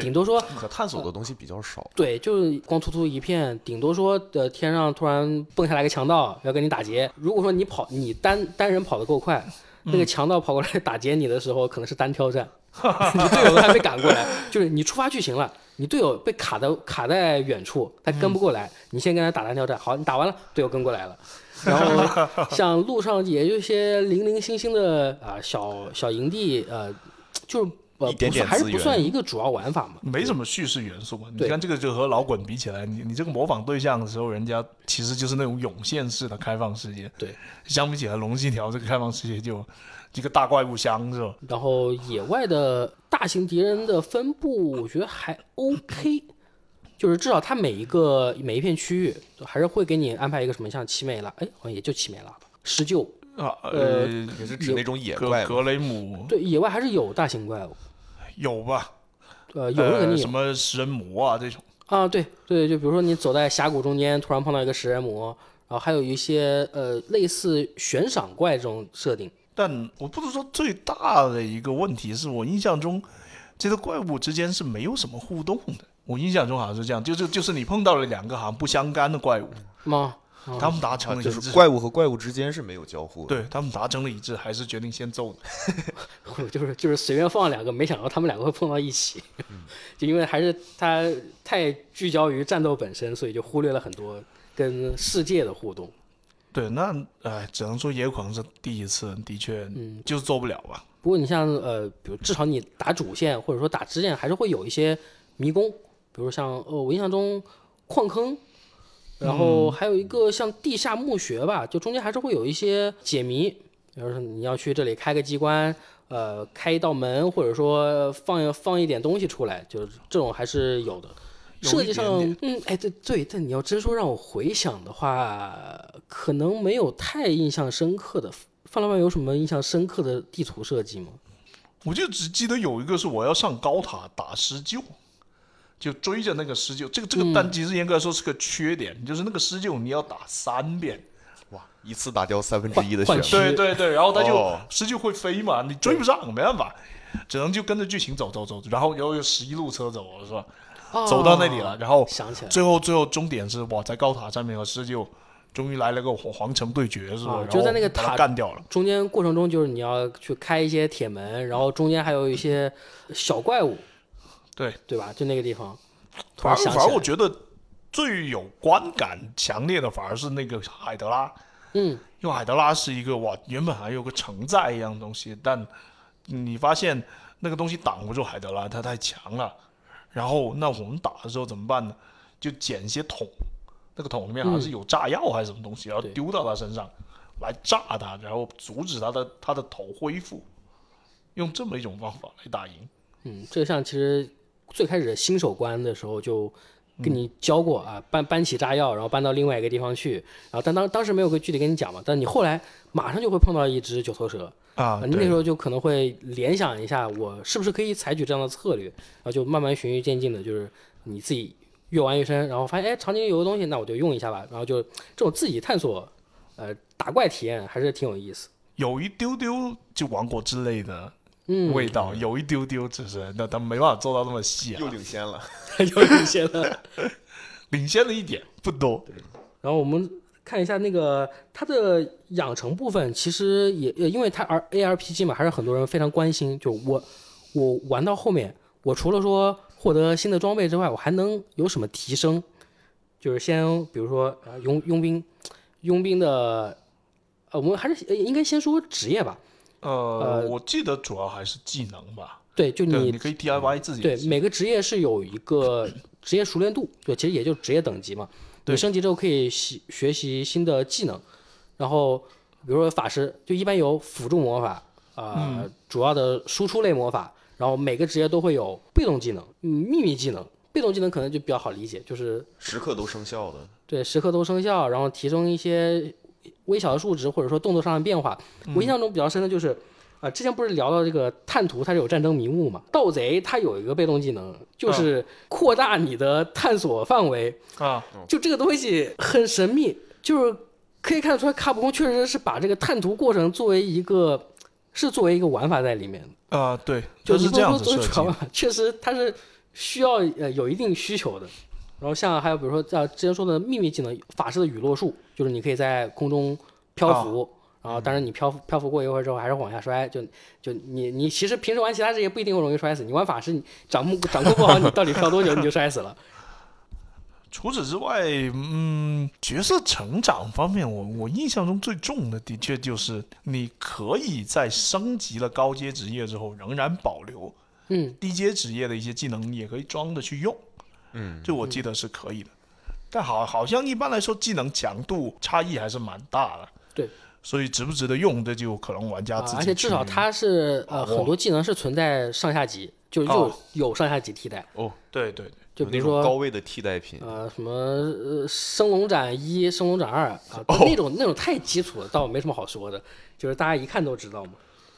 S1: 顶多说
S2: 可探索的东西比较少。
S1: 对，就是光秃秃一片，顶多说呃天上突然蹦下来个强盗要跟你打劫。如果说你跑你单单人跑得够快，那个强盗跑过来 打劫你的时候，可能是单挑战，你队友都还没赶过来，就是你出发剧情了，你队友被卡的卡在远处，他跟不过来，你先跟他打单挑战，好，你打完了，队友跟过来了。然后像路上也有一些零零星星的啊、小小营地，呃，就是呃
S2: 一点
S1: 点还是不算一个主要玩法嘛。
S3: 没什么叙事元素嘛？你看这个就和老滚比起来，你你这个模仿对象的时候，人家其实就是那种涌现式的开放世界。
S1: 对，
S3: 相比起来，龙信条这个开放世界就一个大怪物箱是吧？
S1: 然后野外的大型敌人的分布，我觉得还 OK，就是至少它每一个每一片区域还是会给你安排一个什么像奇美拉，哎，好像也就奇美拉吧，施救。
S3: 啊
S1: 呃
S3: 呃，
S2: 也是指那种野怪
S3: 格雷姆
S1: 对，野外还是有大型怪物，
S3: 有吧？
S1: 呃，有的肯定有
S3: 呃什么食人魔啊这种。
S1: 啊，对对，就比如说你走在峡谷中间，突然碰到一个食人魔，然后还有一些呃类似悬赏怪这种设定。
S3: 但我不能说最大的一个问题是我印象中，这个怪物之间是没有什么互动的。我印象中好像是这样，就是就是你碰到了两个好像不相干的怪物，
S1: 吗？
S3: 他们达成了一致，
S2: 就是怪物和怪物之间是没有交互的。
S3: 对他们达成了一致，还是决定先揍你。
S1: 就是就是随便放两个，没想到他们两个会碰到一起，就因为还是他太聚焦于战斗本身，所以就忽略了很多跟世界的互动。
S3: 对，那哎，只能说也有可能是第一次，的确，
S1: 嗯，
S3: 就是做不了吧。
S1: 不过你像呃，比如至少你打主线或者说打支线，还是会有一些迷宫，比如像呃，我印象中矿坑，然后还有一个像地下墓穴吧，就中间还是会有一些解谜，比如说你要去这里开个机关，呃，开一道门，或者说放放一点东西出来，就是这种还是有的。设计上
S3: 点，
S1: 嗯，哎，对对，但你要真说让我回想的话，可能没有太印象深刻的。范老板有什么印象深刻的地图设计吗？
S3: 我就只记得有一个是我要上高塔打施救，就追着那个施救。这个这个，但其实严格来说是个缺点，就是那个施救你要打三遍。
S2: 哇，一次打掉三分之一的血。
S3: 对对对，然后他就
S2: 哦
S3: 施救会飞嘛，你追不上，没办法，只能就跟着剧情走走走，然后然后有十一路车走是吧？走到那里了，然后
S1: 哦想起来，
S3: 最后最后终点是哇，在高塔上面和施救终于来了个皇皇城对决是吧？
S1: 就在那个塔
S3: 干掉了。
S1: 中间过程中就是你要去开一些铁门，然后中间还有一些小怪物，
S3: 对
S1: 对吧？就那个地方，突
S3: 反而反而
S1: 然想起来，
S3: 我觉得最有观感强烈的反而是那个海德拉，
S1: 嗯，
S3: 因为海德拉是一个哇，原本还有个承载一样的东西，但你发现那个东西挡不住海德拉，它太强了。然后那我们打的时候怎么办呢？就捡一些桶，那个桶里面好像是有炸药还是什么东西，然后丢到他身上来炸他，然后阻止他的他的头恢复，用这么一种方法来打赢。
S1: 嗯，这个像其实最开始新手关的时候就跟你教过啊，搬搬起炸药，然后搬到另外一个地方去，然后但当当时没有个具体跟你讲嘛，但你后来马上就会碰到一只九头蛇，
S3: 啊
S1: 啊，你那时候就可能会联想一下，我是不是可以采取这样的策略，然后就慢慢循序渐进的，就是你自己越玩越深，然后发现哎场景里有个东西，那我就用一下吧，然后就这种自己探索，呃，打怪体验还是挺有意思。
S3: 有一丢丢就王国之类的
S1: 嗯，
S3: 味道，有一丢丢，只是那他没办法做到那么细啊
S2: 又，领先了。
S1: 又领先了。
S3: 领先了一点，不多。
S1: 然后我们看一下那个它的养成部分，其实也也因为它 R A R P G 嘛，还是很多人非常关心。就我我玩到后面，我除了说获得新的装备之外，我还能有什么提升？就是先比如说呃佣佣兵，佣兵的，呃，我们还是呃应该先说职业吧。
S3: 呃，我记得主要还是技能吧。
S1: 对，就，你
S3: 你可以 DIY 自己
S1: 对。每个职业是有一个职业熟练度，对，其实也就是职业等级嘛。
S3: 对
S1: 你升级之后可以习学习新的技能，然后比如说法师，就一般有辅助魔法，啊、主要的输出类魔法，然后每个职业都会有被动技能，嗯，秘密技能。被动技能可能就比较好理解，就是
S2: 时刻都生效的，
S1: 对时刻都生效，然后提升一些微小的数值，或者说动作上的变化。我印象中比较深的就是，啊、之前不是聊到这个探图，它是有战争迷雾嘛？盗贼它有一个被动技能，就是扩大你的探索范围。
S3: 啊，
S1: 就这个东西很神秘，就是可以看得出来，卡普空确实是把这个探图过程作为一个，是作为一个玩法在里面的。
S3: 啊，对，
S1: 就
S3: 就是这样子设计
S1: 确实它是需要呃有一定需求的。然后像还有比如说像之前说的秘密技能法师的雨落术，就是你可以在空中漂浮。然后，当然你漂浮漂浮过一会儿之后，还是往下摔。就就你你其实平时玩其他职业不一定会容易摔死，你玩法师你掌控掌控不好，你到底漂多久你就摔死了。
S3: 除此之外，嗯，角色成长方面，我我印象中最重的，的确就是你可以在升级了高阶职业之后，仍然保留
S1: 嗯，
S3: 低阶职业的一些技能，也可以装着去用。
S2: 嗯，
S3: 就我记得是可以的。但好，好像一般来说，技能强度差异还是蛮大的。
S1: 对，
S3: 所以值不值得用，这就可能玩家自己、
S1: 啊而且至少它是呃很多技能是存在上下级，就就
S3: 哦
S1: 有上下级替代。
S2: 哦，
S3: 对对对，
S1: 就比如说
S2: 那种高位的替代品，
S1: 呃，什么呃，升龙斩一、升龙斩二啊，
S2: 哦
S1: 那种那种太基础了，倒没什么好说的，就是大家一看都知道嘛。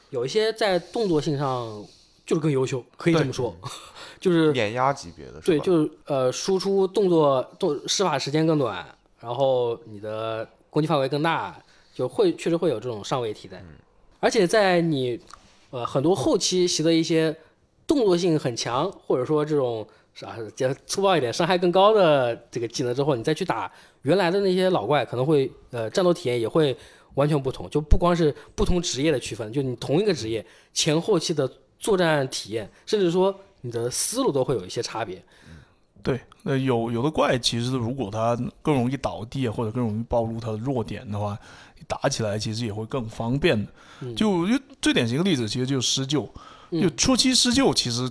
S1: 有一些在动作性上就是更优秀，可以这么说，就是
S2: 碾压级别的，
S1: 对，就是呃，输出动作动施法时间更短，然后你的攻击范围更大，就会确实会有这种上位替代。而且在你呃很多后期习得一些动作性很强，或者说这种啥讲粗暴一点，伤害更高的这个技能之后，你再去打原来的那些老怪，可能会呃战斗体验也会完全不同。就不光是不同职业的区分，就你同一个职业前后期的作战体验，甚至说你的思路都会有一些差别。
S3: 对，那，有有的怪其实如果它更容易倒地啊或者更容易暴露它的弱点的话，打起来其实也会更方便就就最典型的例子，其实就是施救。就初期施救其实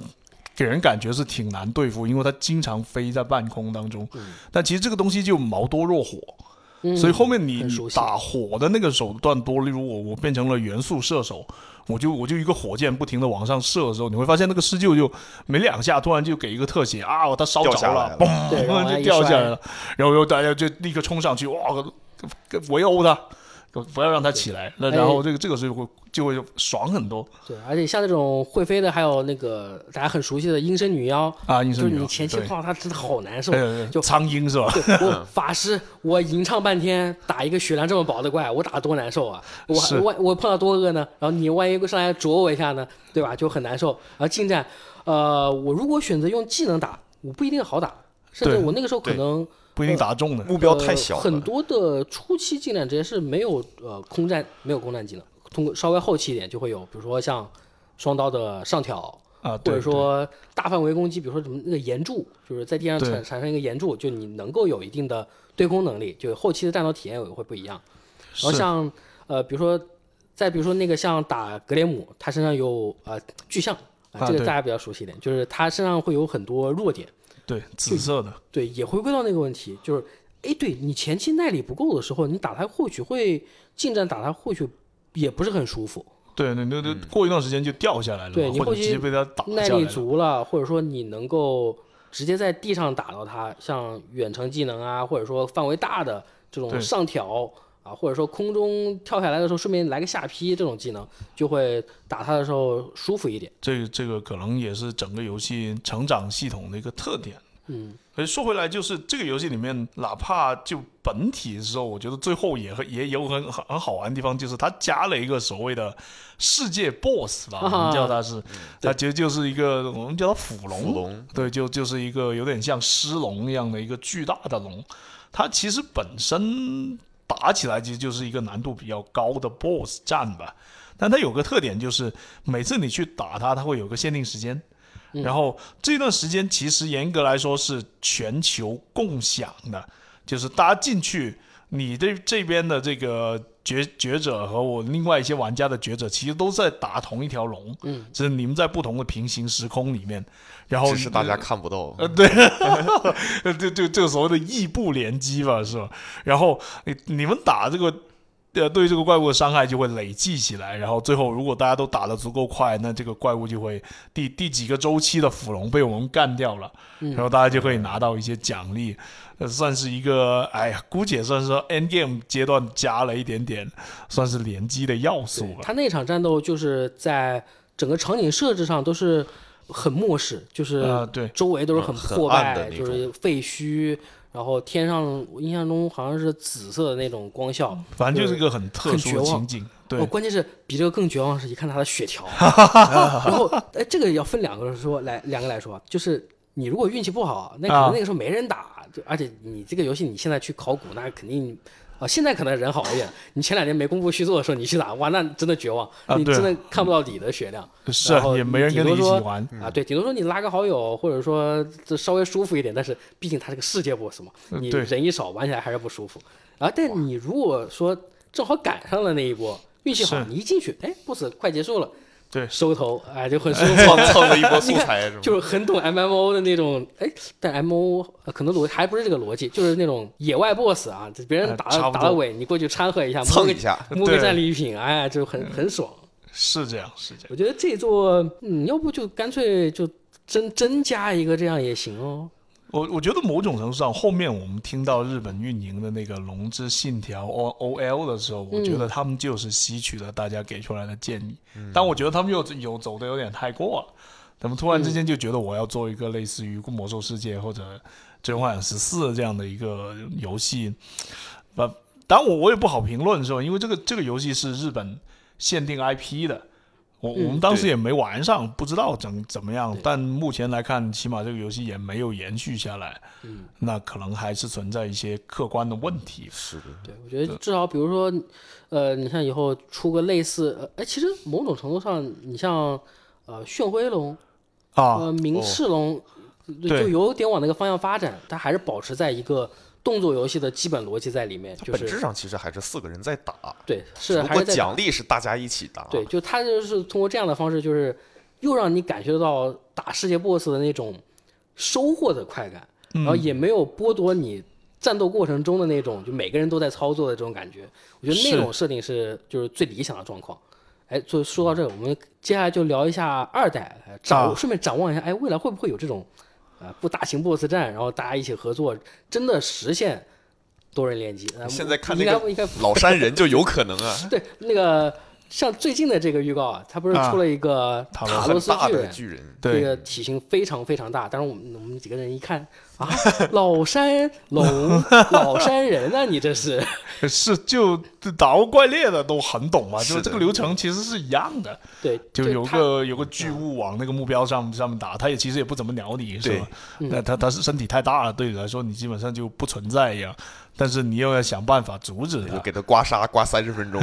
S3: 给人感觉是挺难对付，因为它经常飞在半空当中。但其实这个东西就毛多弱火，
S1: 嗯
S3: 所以后面你打火的那个手段多，例如我我变成了元素射手，我就我就一个火箭不停的往上射的时候，你会发现那个施救就没两下，突然就给一个特写啊，它烧着
S2: 了
S3: 嘣，就掉下来了，然后又大家就立刻冲上去，哇，围殴他。不要让他起来，那然后这个这个时候会就会爽很多
S1: 对，而且像那种会飞的，还有那个大家很熟悉的阴身女妖，
S3: 啊！医生
S1: 就是你前期碰到它真的好难受。
S3: 呃
S1: 就
S3: 苍鹰是吧？
S1: 对我法师，我吟唱半天打一个血量这么薄的怪，我打得多难受啊！我
S3: 是
S1: 我我碰到多恶呢，然后你万一上来啄我一下呢，对吧？就很难受。然后近战，呃，我如果选择用技能打，我不一定好打，甚至我那个时候可
S2: 对
S1: 能
S3: 不一定打中的。
S2: 目标太小，
S1: 呃很多的初期近战职业是没有呃空战没有空战技能，通过稍微后期一点就会有，比如说像双刀的上挑，
S3: 啊，
S1: 或者说大范围攻击，比如说什么那个岩柱，就是在地上产产生一个岩柱，就你能够有一定的对空能力，就后期的战斗体验也会不一样。然后像呃，比如说再比如说那个像打格雷姆，他身上有呃巨像啊，这个大家比较熟悉一点，就是他身上会有很多弱点。
S3: 对紫色的，
S1: 对，也回归到那个问题，就是，哎，对你前期耐力不够的时候，你打他或许会近战打他或许也不是很舒服。
S3: 对，那那那过一段时间就掉下来了嘛，或者
S1: 对你后期
S3: 直接被他打
S1: 耐力
S3: 了。
S1: 足了，或者说你能够直接在地上打到他，像远程技能啊，或者说范围大的这种
S3: 对
S1: 上挑啊，或者说空中跳下来的时候顺便来个下劈这种技能，就会打他的时候舒服一点。
S3: 这个这个可能也是整个游戏成长系统的一个特点。
S1: 嗯，
S3: 可是说回来，就是这个游戏里面，哪怕就本体的时候，我觉得最后也很也有很很很好玩的地方，就是它加了一个所谓的世界 BOSS 吧，我们叫它是，它其实就是一个我们叫它腐龙，
S2: 伏龙，
S3: 对，就就是一个有点像狮龙一样的一个巨大的龙，它其实本身打起来其实就是一个难度比较高的 BOSS 战吧，但它有个特点就是每次你去打它，它会有个限定时间。然后这段时间其实严格来说是全球共享的，就是大家进去，你这这边的这个觉觉者和我另外一些玩家的觉者，其实都在打同一条龙，
S1: 嗯，
S3: 只是你们在不同的平行时空里面，然后
S2: 只是大家看不到。
S3: 呃，对，呃，就就这个所谓的异步联机吧，是吧？然后你你们打这个呃，对这个怪物的伤害就会累计起来，然后最后如果大家都打得足够快，那这个怪物就会第第几个周期的腐龙被我们干掉了，然后大家就可以拿到一些奖励，呃，算是一个，哎呀，姑且算是说 end game 阶段加了一点点，算是联机的要素了。
S1: 他那场战斗就是在整个场景设置上都是很末世，就是
S3: 啊，对，
S1: 周围都是很破败，
S2: 暗的
S1: 就是废墟。然后天上，我印象中好像是紫色的那种光效，
S3: 反正就是一个很特殊的情景。对。
S1: 哦，，关键是比这个更绝望是，一看他的血条，然后哎，这个要分两个说来，两个来说，就是你如果运气不好，那可
S3: 啊。
S1: 能那个时候没人打，就而且你这个游戏你现在去考古，那肯定啊，现在可能人好一点，你前两年没功夫续作的时候，你去打，哇，那真的绝望，你真的看不到底的血量。
S3: 是
S1: 然后
S3: 也没人跟你一起玩。
S1: 啊，对，顶多说你拉个好友，或者说这稍微舒服一点，但是毕竟它是个世界 boss 嘛，你人一少玩起来还是不舒服。啊，但你如果说正好赶上了那一波，运气好，你一进去，哎，boss 快结束了，
S3: 对
S1: 收头，哎，就很舒服。
S2: 蹭一波素材？
S1: 就是很懂 MMO 的那种，哎，但 MMO 呃可能逻还不是这个逻辑，就是那种野外 BOSS 啊，就别人
S3: 呃
S1: 打打了尾，你过去掺和一下，
S2: 蹭一下，
S1: 摸个战利品，哎，就很很爽。
S3: 是这样，是这样。
S1: 我觉得这座，嗯，要不就干脆就增增加一个这样也行哦。
S3: 我我觉得某种程度上，后面我们听到日本运营的那个《龙之信条》O O L 的时候，我觉得他们就是吸取了大家给出来的建议，但我觉得他们又有走的有点太过了，他们突然之间就觉得我要做一个类似于《魔兽世界》或者《最终幻想十四》这样的一个游戏，不，当然我我也不好评论是吧？因为这个这个游戏是日本限定 IP 的。我我们当时也没玩上，不知道怎怎么样。但目前来看，起码这个游戏也没有延续下来。
S1: 嗯，
S3: 那可能还是存在一些客观的问题。
S2: 是的，
S1: 对，我觉得至少比如说，呃，你像以后出个类似，呃，哎，其实某种程度上，你像呃炫辉龙、
S3: 啊，
S1: 呃明赤龙，就有点往那个方向发展，它还是保持在一个动作游戏的基本逻辑在里面，就是
S2: 本质上其实还是四个人在打，
S1: 对，是还是在
S2: 奖励是大家一起打。
S1: 对，就他就是通过这样的方式，就是又让你感觉到打世界 BOSS 的那种收获的快感，然后也没有剥夺你战斗过程中的那种就每个人都在操作的这种感觉。我觉得那种设定是就是最理想的状况。哎，就说到这个，我们接下来就聊一下二代，呃展、
S3: 啊
S1: 顺便展望一下，哎，未来会不会有这种啊、不大型 BOSS 战，然后大家一起合作，真的实现多人联机？呃
S2: 现在看
S1: 应
S2: 那个
S1: 该应该
S2: 老山人就有可能啊，
S1: 对，那个像最近的这个预告啊，它不是
S3: 啊
S1: 出了一个
S3: 塔
S1: 罗斯巨人，
S2: 的巨人，
S1: 这个体型非常非常大。但是我们我们几个人一看啊，老山龙，老山人啊，你这是
S3: 是就打过怪猎的都很懂嘛，就是这个流程其实是一样的，
S1: 对，
S3: 就有个有个巨物往那个目标上上面打，他也其实也不怎么鸟你，是吧？
S1: 嗯
S3: 那他他是身体太大了，对你来说你基本上就不存在一样，但是你又要想办法阻止他。
S2: 就给他刮痧刮三十分钟，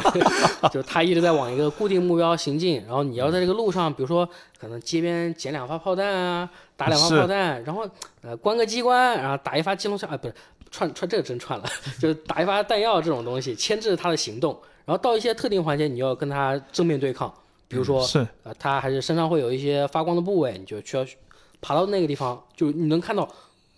S1: 就是他一直在往一个固定目标行进，然后你要在这个路上，比如说可能街边捡两发炮弹啊，打两发炮弹，然后呃关个机关，然后打一发机动枪，啊不是串串这个真串了，就是打一发弹药这种东西，牵制他的行动，然后到一些特定环节你要跟他正面对抗，比如说
S3: 是
S1: 呃他还是身上会有一些发光的部位，你就需要爬到那个地方，就你能看到。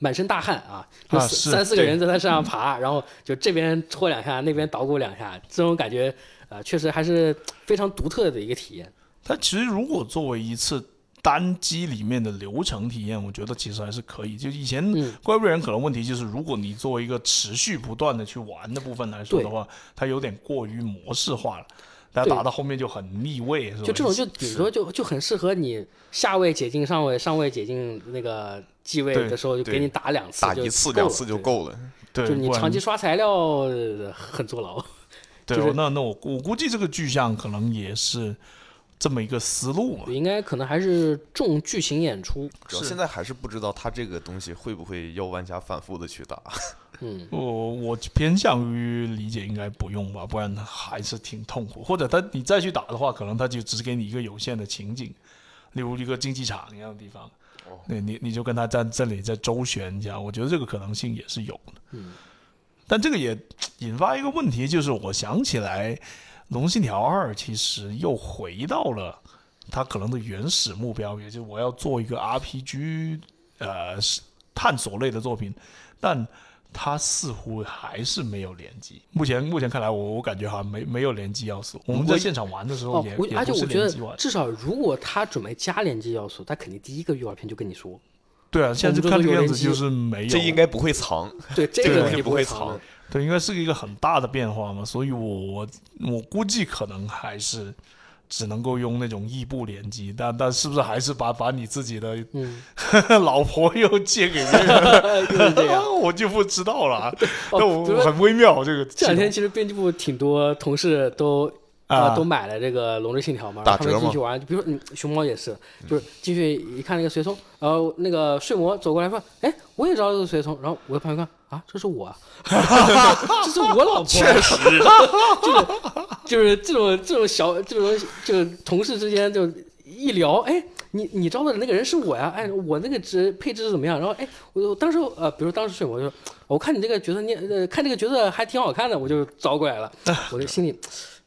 S1: 满身大汗啊，就三四个人在他身上爬，然后就这边戳两下，那边捣鼓两下，这种感觉啊、确实还是非常独特的一个体验。
S3: 它其实如果作为一次单机里面的流程体验，我觉得其实还是可以。就以前
S1: 嗯
S3: 怪物猎人可能问题就是，如果你作为一个持续不断的去玩的部分来说的话，它有点过于模式化了，大家打到后面就很腻味，是吧？
S1: 就这种就比如说就就很适合你下位解禁上位，上位解禁那个继位的时候，就给你打两次，
S2: 打一次两次就够了。
S3: 对，
S1: 就是你长期刷材料呃很坐牢。
S3: 对，
S1: 就是
S3: 那那我我估计这个具象可能也是这么一个思路嘛。
S1: 应该可能还是重剧情演出。
S2: 主要现在还是不知道他这个东西会不会要玩家反复的去打。
S1: 嗯，
S3: 我我偏向于理解应该不用吧，不然还是挺痛苦。或者他你再去打的话，可能他就只给你一个有限的情景，例如一个竞技场一样的地方，
S2: 哦
S3: 对你你就跟他在这里再周旋一下，我觉得这个可能性也是有的。
S1: 嗯，
S3: 但这个也引发一个问题，就是我想起来，《龙信条二》其实又回到了它可能的原始目标，也就是我要做一个 RPG，呃，是探索类的作品，但它似乎还是没有联机。目前目前看来，我我感觉好像没没有联机要素。我们在现场玩的时候
S1: 哦
S3: 也，
S1: 而且我觉得。至少如果他准备加联机要素，他肯定第一个预告片就跟你说，
S3: 对啊，现在就看这个样子就是没有。
S2: 这应该不会藏。
S1: 对这
S2: 这个东西不会藏。
S3: 对，应该是一个很大的变化嘛，所以我我我估计可能还是只能够用那种异步联机，但但是不是还是把把你自己的
S1: 嗯，
S3: 老婆又借给别人。我就不知道了那。
S1: 哦
S3: 我很微妙这个。
S1: 这两天其实编辑部挺多同事都
S3: 啊
S1: 呃都买了这个《龙之信条》嘛，
S2: 打
S1: 然后他们进去玩，比如说嗯，熊猫也是，就是进去一看那个随从，然后那个睡魔走过来说，哎，我也知道这是随从，然后我的朋友看啊，这是我啊，这是我老婆，确实，就是就是这种这种小这种就同事之间就一聊，哎。你你招的那个人是我呀，哎，我那个职配置是怎么样？然后哎，我我当时呃，比如当时睡魔就，我看你这个角色你呃看这个角色还挺好看的，我就招过来了，我就心里。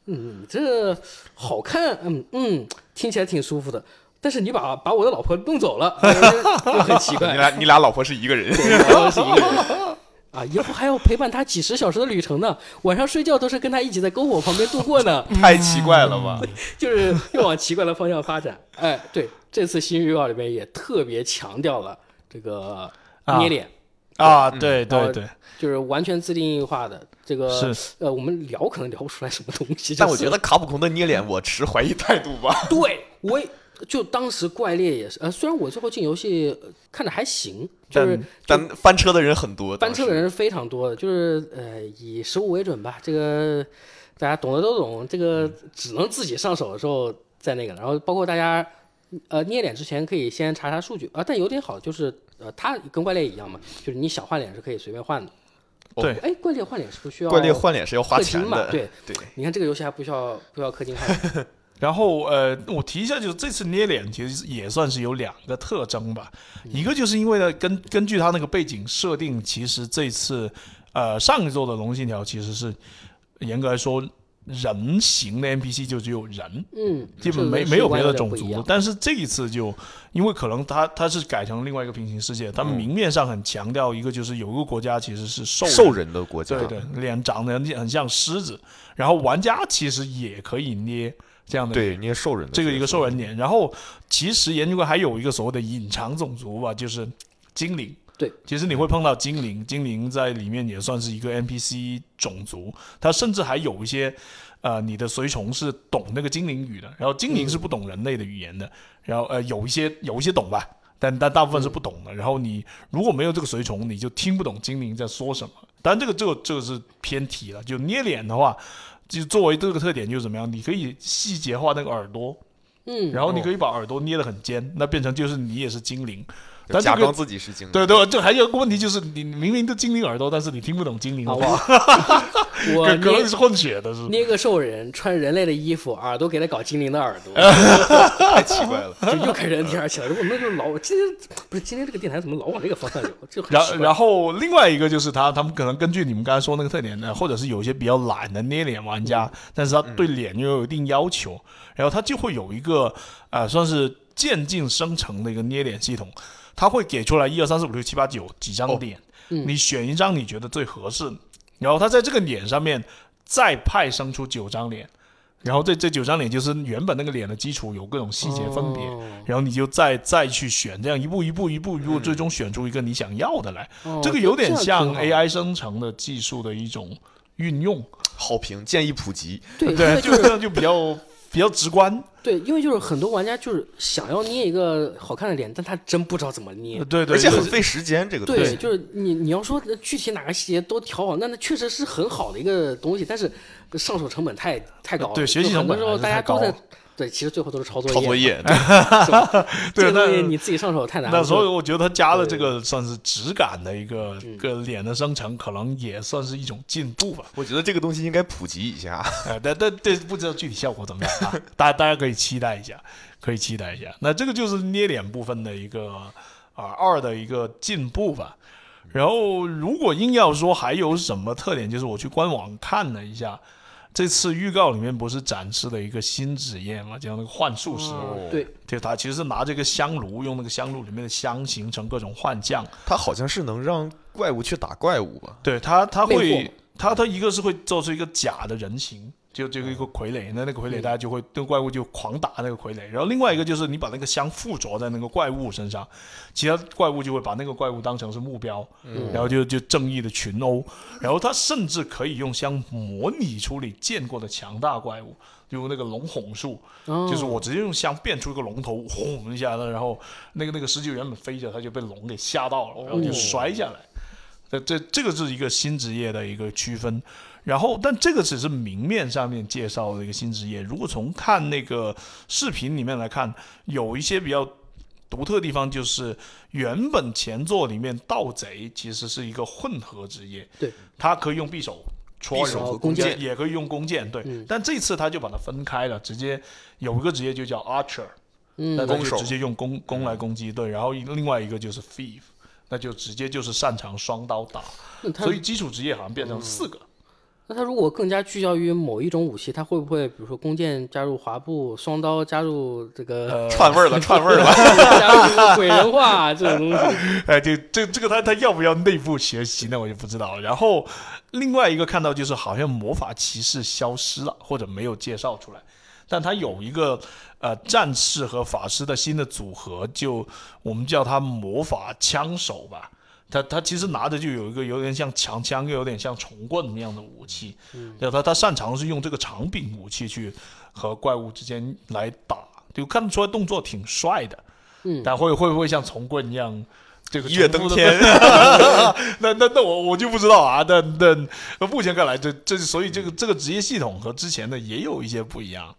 S1: 嗯，这好看，嗯嗯，听起来挺舒服的。但是你把把我的老婆弄走了，呃 就很奇怪你。
S2: 俩你俩老婆是一个人，
S1: 是一个人 啊，以后还要陪伴他几十小时的旅程呢。晚上睡觉都是跟他一起在篝火旁边度过呢，
S2: 太奇怪了吧？
S1: 就是又往奇怪的方向发展。哎，对，这次新预告里面也特别强调了这个
S3: 啊
S1: 捏脸，
S3: 啊，
S2: 嗯
S3: 对对对，
S1: 就是完全自定义化的这个。
S3: 是
S1: 呃，我们聊可能聊不出来什么东西，
S2: 但我觉得卡普空的捏脸，我持怀疑态度吧。
S1: 对，我也就当时怪猎也是，呃，虽然我最后进游戏呃看着还行，就是
S2: 但但翻车的人很多，
S1: 翻车的人是非常多的，就是呃以实物为准吧，这个大家懂的都懂，这个只能自己上手的时候再那个，然后包括大家呃捏脸之前可以先查查数据啊，但有点好就是呃它跟怪猎一样嘛，就是你想换脸是可以随便换的。
S2: 哦。
S3: 对。
S1: 哎，怪猎换脸是不是需要
S2: 怪猎换脸是要花钱的，
S1: 嘛？对
S2: 对，
S1: 你看这个游戏还不需要不需要氪金换脸，
S3: 然后呃，我提一下，就是这次捏脸其实也算是有两个特征吧，一个就是因为呢，根根据它那个背景设定，其实这次呃上一周的龙信条其实是严格来说人形的 NPC 就只有人，
S1: 嗯，
S3: 基本没没有别的种族。但是这一次就因为可能它它是改成另外一个平行世界，他们明面上很强调一个就是有一个国家其实是兽人。
S2: 兽人的国家，
S3: 对对，脸长得很很像狮子，然后玩家其实也可以捏这样的
S2: 对，捏兽人的
S3: 这个一个兽人脸，然后其实研究过还有一个所谓的隐藏种族吧，就是精灵。
S1: 对，
S3: 其实你会碰到精灵，精灵在里面也算是一个 NPC 种族，它甚至还有一些呃，你的随从是懂那个精灵语的，然后精灵是不懂人类的语言的，然后呃有一些有一些懂吧，但但大部分是不懂的。然后你如果没有这个随从，你就听不懂精灵在说什么。当然这个这个这个是偏题了，就捏脸的话，就作为这个特点就是怎么样，你可以细节化那个耳朵，
S1: 嗯，
S3: 然后你可以把耳朵捏得很尖，那变成就是你也是精灵。
S2: 就假装
S3: 但这个
S2: 自己是精灵。
S3: 对对，就还有一个问题就是，你明明都精灵耳朵，但是你听不懂精灵的
S1: 啊
S3: 话，
S1: 我
S3: 可能是混血的，是
S1: 捏个兽人穿人类的衣服，耳朵给他搞精灵的耳朵，
S2: 太奇怪了。
S1: 就又开始 NTR 起来了。我那就老今天不是今天这个电台怎么老往这个方向流？就很
S3: 然
S1: 奇怪
S3: 然后另外一个就是他他们可能根据你们刚才说那个特点呢，或者是有一些比较懒的捏脸玩家，但是他对脸又有一定要求，然后他就会有一个呃算是渐进生成的一个捏脸系统，他会给出来一二三四五六七八九几张
S2: 哦
S3: 脸，
S1: 嗯。
S3: 你选一张你觉得最合适的，然后他在这个脸上面再派生出九张脸，然后这这九张脸就是原本那个脸的基础有各种细节分别。
S1: 哦。
S3: 然后你就再再去选，这样一步一步一步一步，
S2: 嗯。
S3: 最终选出一个你想要的来。
S1: 哦
S3: 这个有点像 AI 生成的技术的一种运用，
S2: 好评建议普及，
S1: 对，
S3: 对，就这样就比较比较直观。
S1: 对，因为就是很多玩家就是想要捏一个好看的脸，但他真不知道怎么捏。
S3: 对对，
S2: 而且很费时间。这个东西对，
S1: 就是你你要说具体哪个细节都调好，那那确实是很好的一个东西，但是上手成本太太高了。
S3: 对学习
S1: 就很多时候大家都在
S3: 太高了
S1: 对，其实最后都是抄作业嘛。
S2: 抄作业，对？
S1: 这
S3: 对
S1: 个东西
S3: 那
S1: 你自己上手太难了。
S3: 那所以我觉得他加了这个算是质感的一个
S1: 嗯
S3: 个脸的生成，可能也算是一种进步吧。
S2: 我觉得这个东西应该普及一下。
S3: 呃，但但这不知道具体效果怎么样啊？大家大家可以期待一下，可以期待一下。那这个就是捏脸部分的一个啊、二的一个进步吧。然后如果硬要说还有什么特点，就是我去官网看了一下，这次预告里面不是展示了一个新职业嘛，叫那个幻术师。
S1: 哦对，
S3: 就他其实是拿这个香炉，用那个香炉里面的香形成各种幻象。
S2: 他好像是能让怪物去打怪物吧？
S3: 对他，他会，他他一个是会做出一个假的人形，就这个一个傀儡，那那个傀儡大家就会那个怪物就狂打那个傀儡。然后另外一个就是你把那个香附着在那个怪物身上，其他怪物就会把那个怪物当成是目标，然后就就正义的群殴。然后他甚至可以用香模拟出你见过的强大怪物，就那个龙哄术，
S1: 哦
S3: 就是我直接用香变出一个龙头，轰一下子，然后那个那个狮鹫原本飞着，他就被龙给吓到了，然后就摔下来。这这这个是一个新职业的一个区分，然后但这个只是明面上面介绍的一个新职业。如果从看那个视频里面来看，有一些比较独特的地方，就是原本前作里面盗贼其实是一个混合职业，
S1: 对，
S3: 他可以用匕首戳人
S2: 匕首和
S1: 弓箭
S3: 也可以用弓箭，对。
S1: 嗯
S3: 但这次他就把它分开了，直接有一个职业就叫 archer，
S1: 嗯
S3: 那他
S2: 弓手
S3: 就直接用弓弓来攻击，对。然后另外一个就是 thief，那就直接就是擅长双刀打。所以基础职业好像变成四个。
S1: 那他如果更加聚焦于某一种武器，他会不会比如说弓箭加入滑步，双刀加入这个
S3: 呃，
S2: 串味儿了，串味儿了。
S1: 加入这个鬼人化这种东西？
S3: 哎，这这这个他他要不要内部学习呢？我就不知道。然后另外一个看到就是好像魔法骑士消失了，或者没有介绍出来，但他有一个呃战士和法师的新的组合，就我们叫他魔法枪手吧。他他其实拿着就有一个有点像长枪，又有点像重棍那样的武器。嗯，他他擅长是用这个长柄武器去和怪物之间来打，就看得出来动作挺帅的。
S1: 嗯
S3: 但会会不会像重棍一样？这个
S2: 一跃登天
S3: 的 那那那我我就不知道啊。但但目前看来，这这所以这个这个职业系统和之前的也有一些不一样，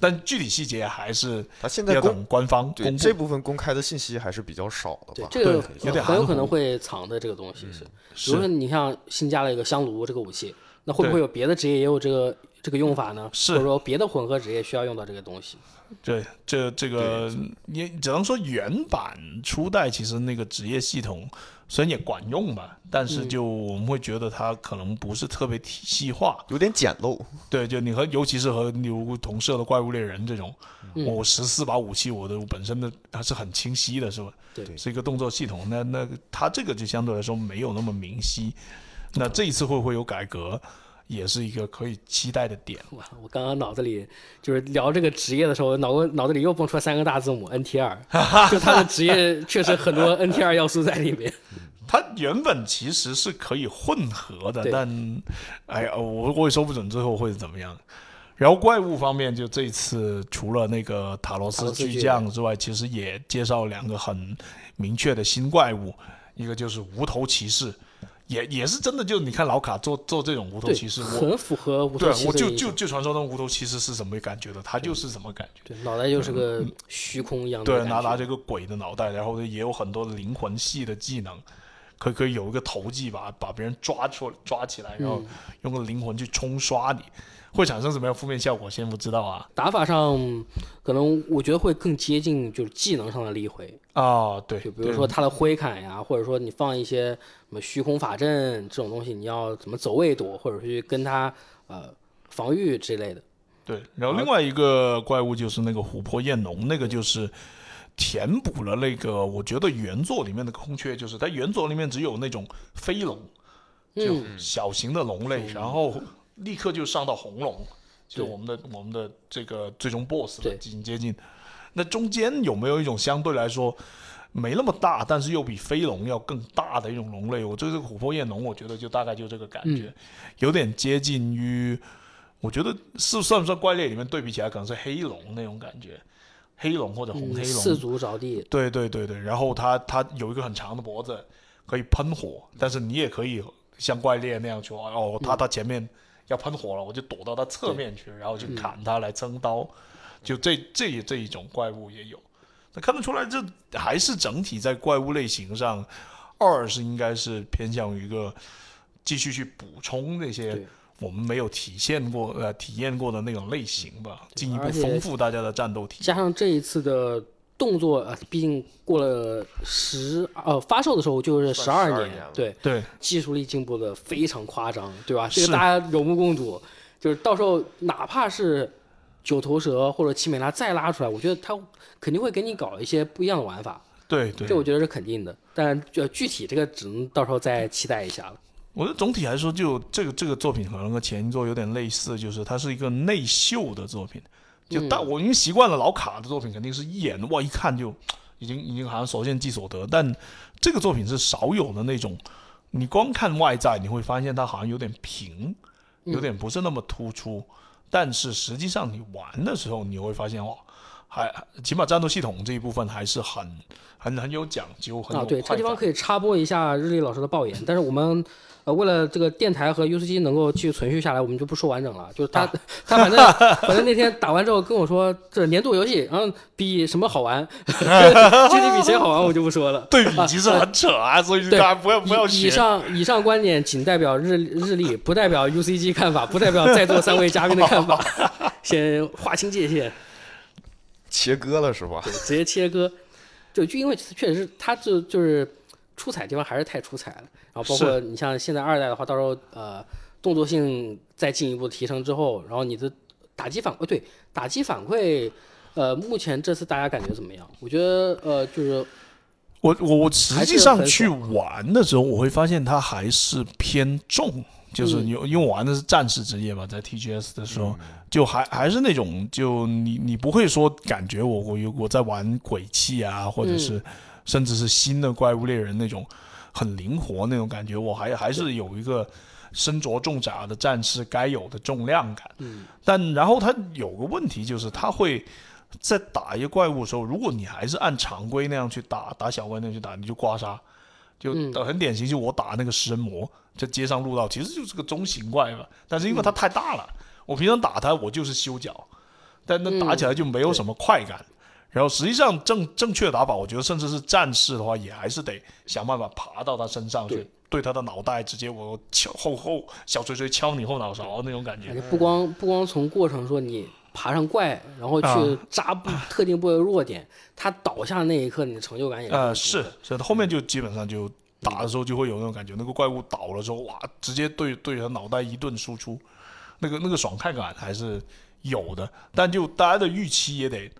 S3: 但具体细节还是
S2: 他现在
S3: 要等官方
S2: 对
S3: 公布。
S2: 这部分公开的信息还是比较少的吧？
S1: 对这个
S3: 有点
S1: 很有可能会藏的这个东西是，比
S3: 是
S1: 如说你像新加了一个香炉这个武器，那会不会有别的职业也有这个这个用法呢？
S3: 是
S1: 或者说别的混合职业需要用到这个东西？
S3: 对，这这个你只能说原版初代其实那个职业系统虽然也管用吧，但是就我们会觉得它可能不是特别体系化。
S2: 有点简陋。
S3: 对，就你和尤其是和你如同社的怪物猎人这种，
S1: 嗯
S3: 我十四把武器，我的本身的它是很清晰的，是吧？
S1: 对
S3: 是一个动作系统。那那它这个就相对来说没有那么明晰。那这一次会不会有改革，也是一个可以期待的点。
S1: 哇，我刚刚脑子里就是聊这个职业的时候，脑子脑子里又蹦出来三个大字母 NTR，，就他的职业 确实很多 NTR 要素在里面。
S3: 它原本其实是可以混合的，但哎呀，我我也说不准最后会怎么样。然后怪物方面，就这一次除了那个塔罗斯
S1: 巨
S3: 匠之外，其实也介绍两个很明确的新怪物，一个就是无头骑士，也也是真的，就你看老卡做做这种无头，骑士，我
S1: 很符合无头
S3: 对
S1: 骑
S3: 我就就就传说中无头骑士是什么感觉的，他就是什么感觉。
S1: 对，脑袋就是个虚空一样的
S3: 对，拿拿这个鬼的脑袋，然后也有很多灵魂系的技能，可以可以有一个投技把把别人抓出抓起来，然后用个灵魂去冲刷你，会产生什么样负面效果？先不知道啊。
S1: 打法上，可能我觉得会更接近就是技能上的力回，
S3: 啊，对，
S1: 就比如说他的挥砍呀，或者说你放一些什么虚空法阵这种东西，你要怎么走位躲，或者去跟他呃防御之类的。
S3: 对，然后另外一个怪物就是那个琥珀焰龙，那个就是填补了那个我觉得原作里面的空缺，就是它原作里面只有那种飞龙，就
S1: 嗯，
S3: 小型的龙类，然后立刻就上到红龙，就我们的我们的这个最终 BOSS 了，进行接近。那中间有没有一种相对来说没那么大，但是又比飞龙要更大的一种龙类？我这个琥珀焰龙，我觉得就大概就这个感觉，
S1: 嗯。
S3: 有点接近于，我觉得是算不算怪猎里面对比起来，可能是黑龙那种感觉，黑龙或者红黑
S1: 嗯，
S3: 龙，
S1: 四足着地，
S3: 对对对对，然后它它有一个很长的脖子，可以喷火，但是你也可以像怪猎那样说，哦，它它前面要喷火了，我就躲到它侧面去，然后去砍它来撑刀，就这这这一种怪物也有。那看得出来，这还是整体在怪物类型上，二是应该是偏向于一个继续去补充那些我们没有体现过呃体验过的那种类型吧，进一步丰富大家的战斗体验。
S1: 加上这一次的动作，呃，毕竟过了十呃发售的时候就是十
S2: 算12
S1: 二年
S2: 年，
S1: 对，
S3: 对，
S1: 技术力进步的非常夸张，对吧？这个大家有目共睹。就是到时候哪怕是九头蛇或者奇美拉再拉出来，我觉得他肯定会给你搞一些不一样的玩法，
S3: 对对
S1: 这，我觉得是肯定的。但就具体这个只能到时候再期待一下了。
S3: 我觉得总体来说，就这个这个作品可能和前一作有点类似，就是它是一个内秀的作品。就但我因为习惯了老卡的作品，肯定是一眼哇一看就已经已经好像所见即所得。但这个作品是少有的那种，你光看外在你会发现它好像有点平，有点不是那么突出。但是实际上你玩的时候，你会发现哇，还起码战斗系统这一部分还是很很很有讲究，很有
S1: 啊，对，这
S3: 个
S1: 地方可以插播一下日历老师的爆言，但是我们呃为了这个电台和 U C G 能够继续存续下来，我们就不说完整了。就是他、他反正 反正那天打完之后跟我说，这年度游戏，然后比什么好玩，具体比谁好玩我就不说了。
S3: 对比其实很扯啊，所以
S1: 对
S3: 大家不要不要
S1: 以。上以上观点仅代表日日历，不代表 U C G 看法，不代表在座三位嘉宾的看法，先划清界限。
S2: 切割了是吧？
S1: 对，直接切割。就就因为确实是它就就是出彩地方还是太出彩了，然后包括你像现在二代的话，到时候呃动作性再进一步提升之后，然后你的打击反馈对打击反馈，呃目前这次大家感觉怎么样？我觉得呃就是
S3: 我我我实际上去玩的时候，我会发现它还是偏重，就是
S1: 嗯。
S3: 你因为我玩的是战士职业嘛，在 TGS 的时候，就还还是那种，就你你不会说感觉我我有我在玩鬼泣啊，或者
S1: 嗯。
S3: 是甚至是新的怪物猎人那种很灵活那种感觉，我还还是有一个身着重甲的战士该有的重量感。
S1: 嗯
S3: 但然后他有个问题就是，他会在打一个怪物的时候，如果你还是按常规那样去打，打小怪那样去打，你就刮痧，就
S1: 嗯
S3: 很典型。就我打那个食人魔，在街上路到，其实就是个中型怪嘛，但是因为它太大了，我平常打它我就是修脚，但那打起来就没有什么快感。然后实际上正正确的打法，我觉得甚至是战士的话，也还是得想办法爬到他身上去
S1: 对，
S3: 对他的脑袋直接我敲后后小锤锤敲你后脑勺那种感觉。
S1: 不光不光从过程说你爬上怪，然后去
S3: 啊。
S1: 扎部 特定部位的弱点，他倒下的那一刻，你的成就感也
S3: 呃，是
S1: 的
S3: 是，后面就基本上就打的时候就会有那种感觉，那个怪物倒了之后，哇，直接对对他脑袋一顿输出，那个那个爽快感还是有的，但就大家的预期也得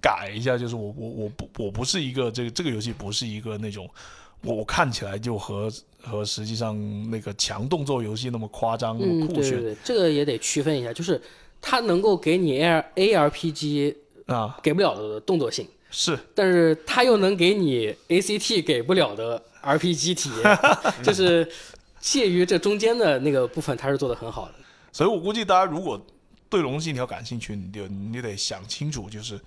S3: 改一下，就是我我我不我不是一个这个这个游戏不是一个那种我我看起来就和和实际上那个强动作游戏那么夸张、那
S1: 嗯，
S3: 么酷炫。
S1: 对对对，这个也得区分一下，就是它能够给你 A R A R P G
S3: 啊，
S1: 给不了的动作性，
S3: 是。
S1: 但是它又能给你 A C T 给不了的 R P G 体验，就是介于这中间的那个部分，它是做的很好的。
S3: 所以我估计大家如果对《龙信条》感兴趣，你就你得想清楚，就是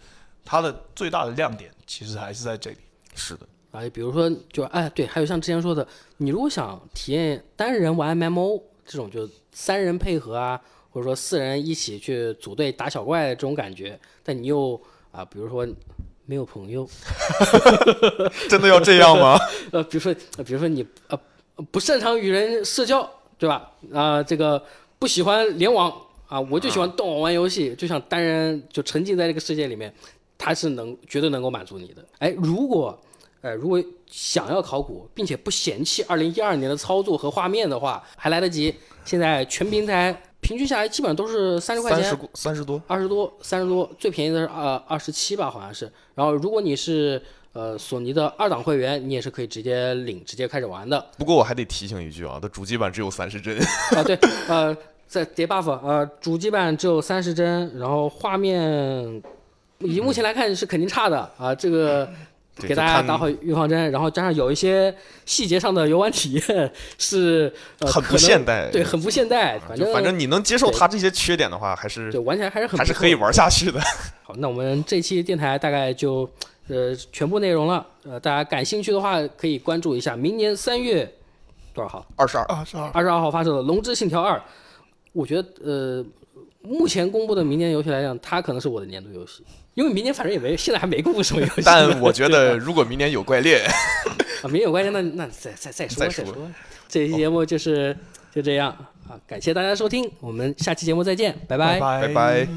S3: 它的最大的亮点其实还是在这里。
S2: 是的，
S1: 啊，比如说，就哎，对，还有像之前说的，你如果想体验单人玩 MMO 这种，就三人配合啊，或者说四人一起去组队打小怪这种感觉，但你又啊，比如说没有朋友
S2: 真的要这样吗？
S1: 呃，比如说，呃比如说你呃不擅长与人社交，对吧？啊、这个不喜欢联网啊，我就喜欢动网玩游戏，就想单人就沉浸在这个世界里面，它是能绝对能够满足你的。哎，如果呃如果想要考古，并且不嫌弃二零一二年的操作和画面的话，还来得及。现在全平台平均下来基本上都是三十块钱
S2: 三十，三十多，
S1: 二十多、三十多，最便宜的是二二十七吧，好像是。然后如果你是呃索尼的二档会员，你也是可以直接领、直接开始玩的。
S2: 不过我还得提醒一句啊，它主机版只有三十帧，
S1: 啊，对，呃，在叠 buff，呃，主机版只有三十帧，然后画面以目前来看是肯定差的啊，这个。给大家打好预防针，然后加上有一些细节上的游玩体验是呃
S2: 很不现代。
S1: 对，很不现代。反正
S2: 反正你能接受它这些缺点的话，还是
S1: 对玩起来还是很
S2: 还是可以玩下去的。
S1: 好，那我们这期电台大概就呃全部内容了。呃，大家感兴趣的话可以关注一下，明年三月多少号？
S2: 二十二，
S3: 啊，是啊，
S1: 二十二号发售的《龙之信条二》。我觉得呃，目前公布的明年游戏来讲，它可能是我的年度游戏，因为明年反正也没现在还没公布什么游戏。
S2: 但我觉得如果明年有怪猎，
S1: 啊，明年有怪猎，那那再再再说
S2: 再说
S1: 再说。这期节目就是就这样啊，感谢大家收听，我们下期节目再见，拜
S3: 拜
S2: 拜拜。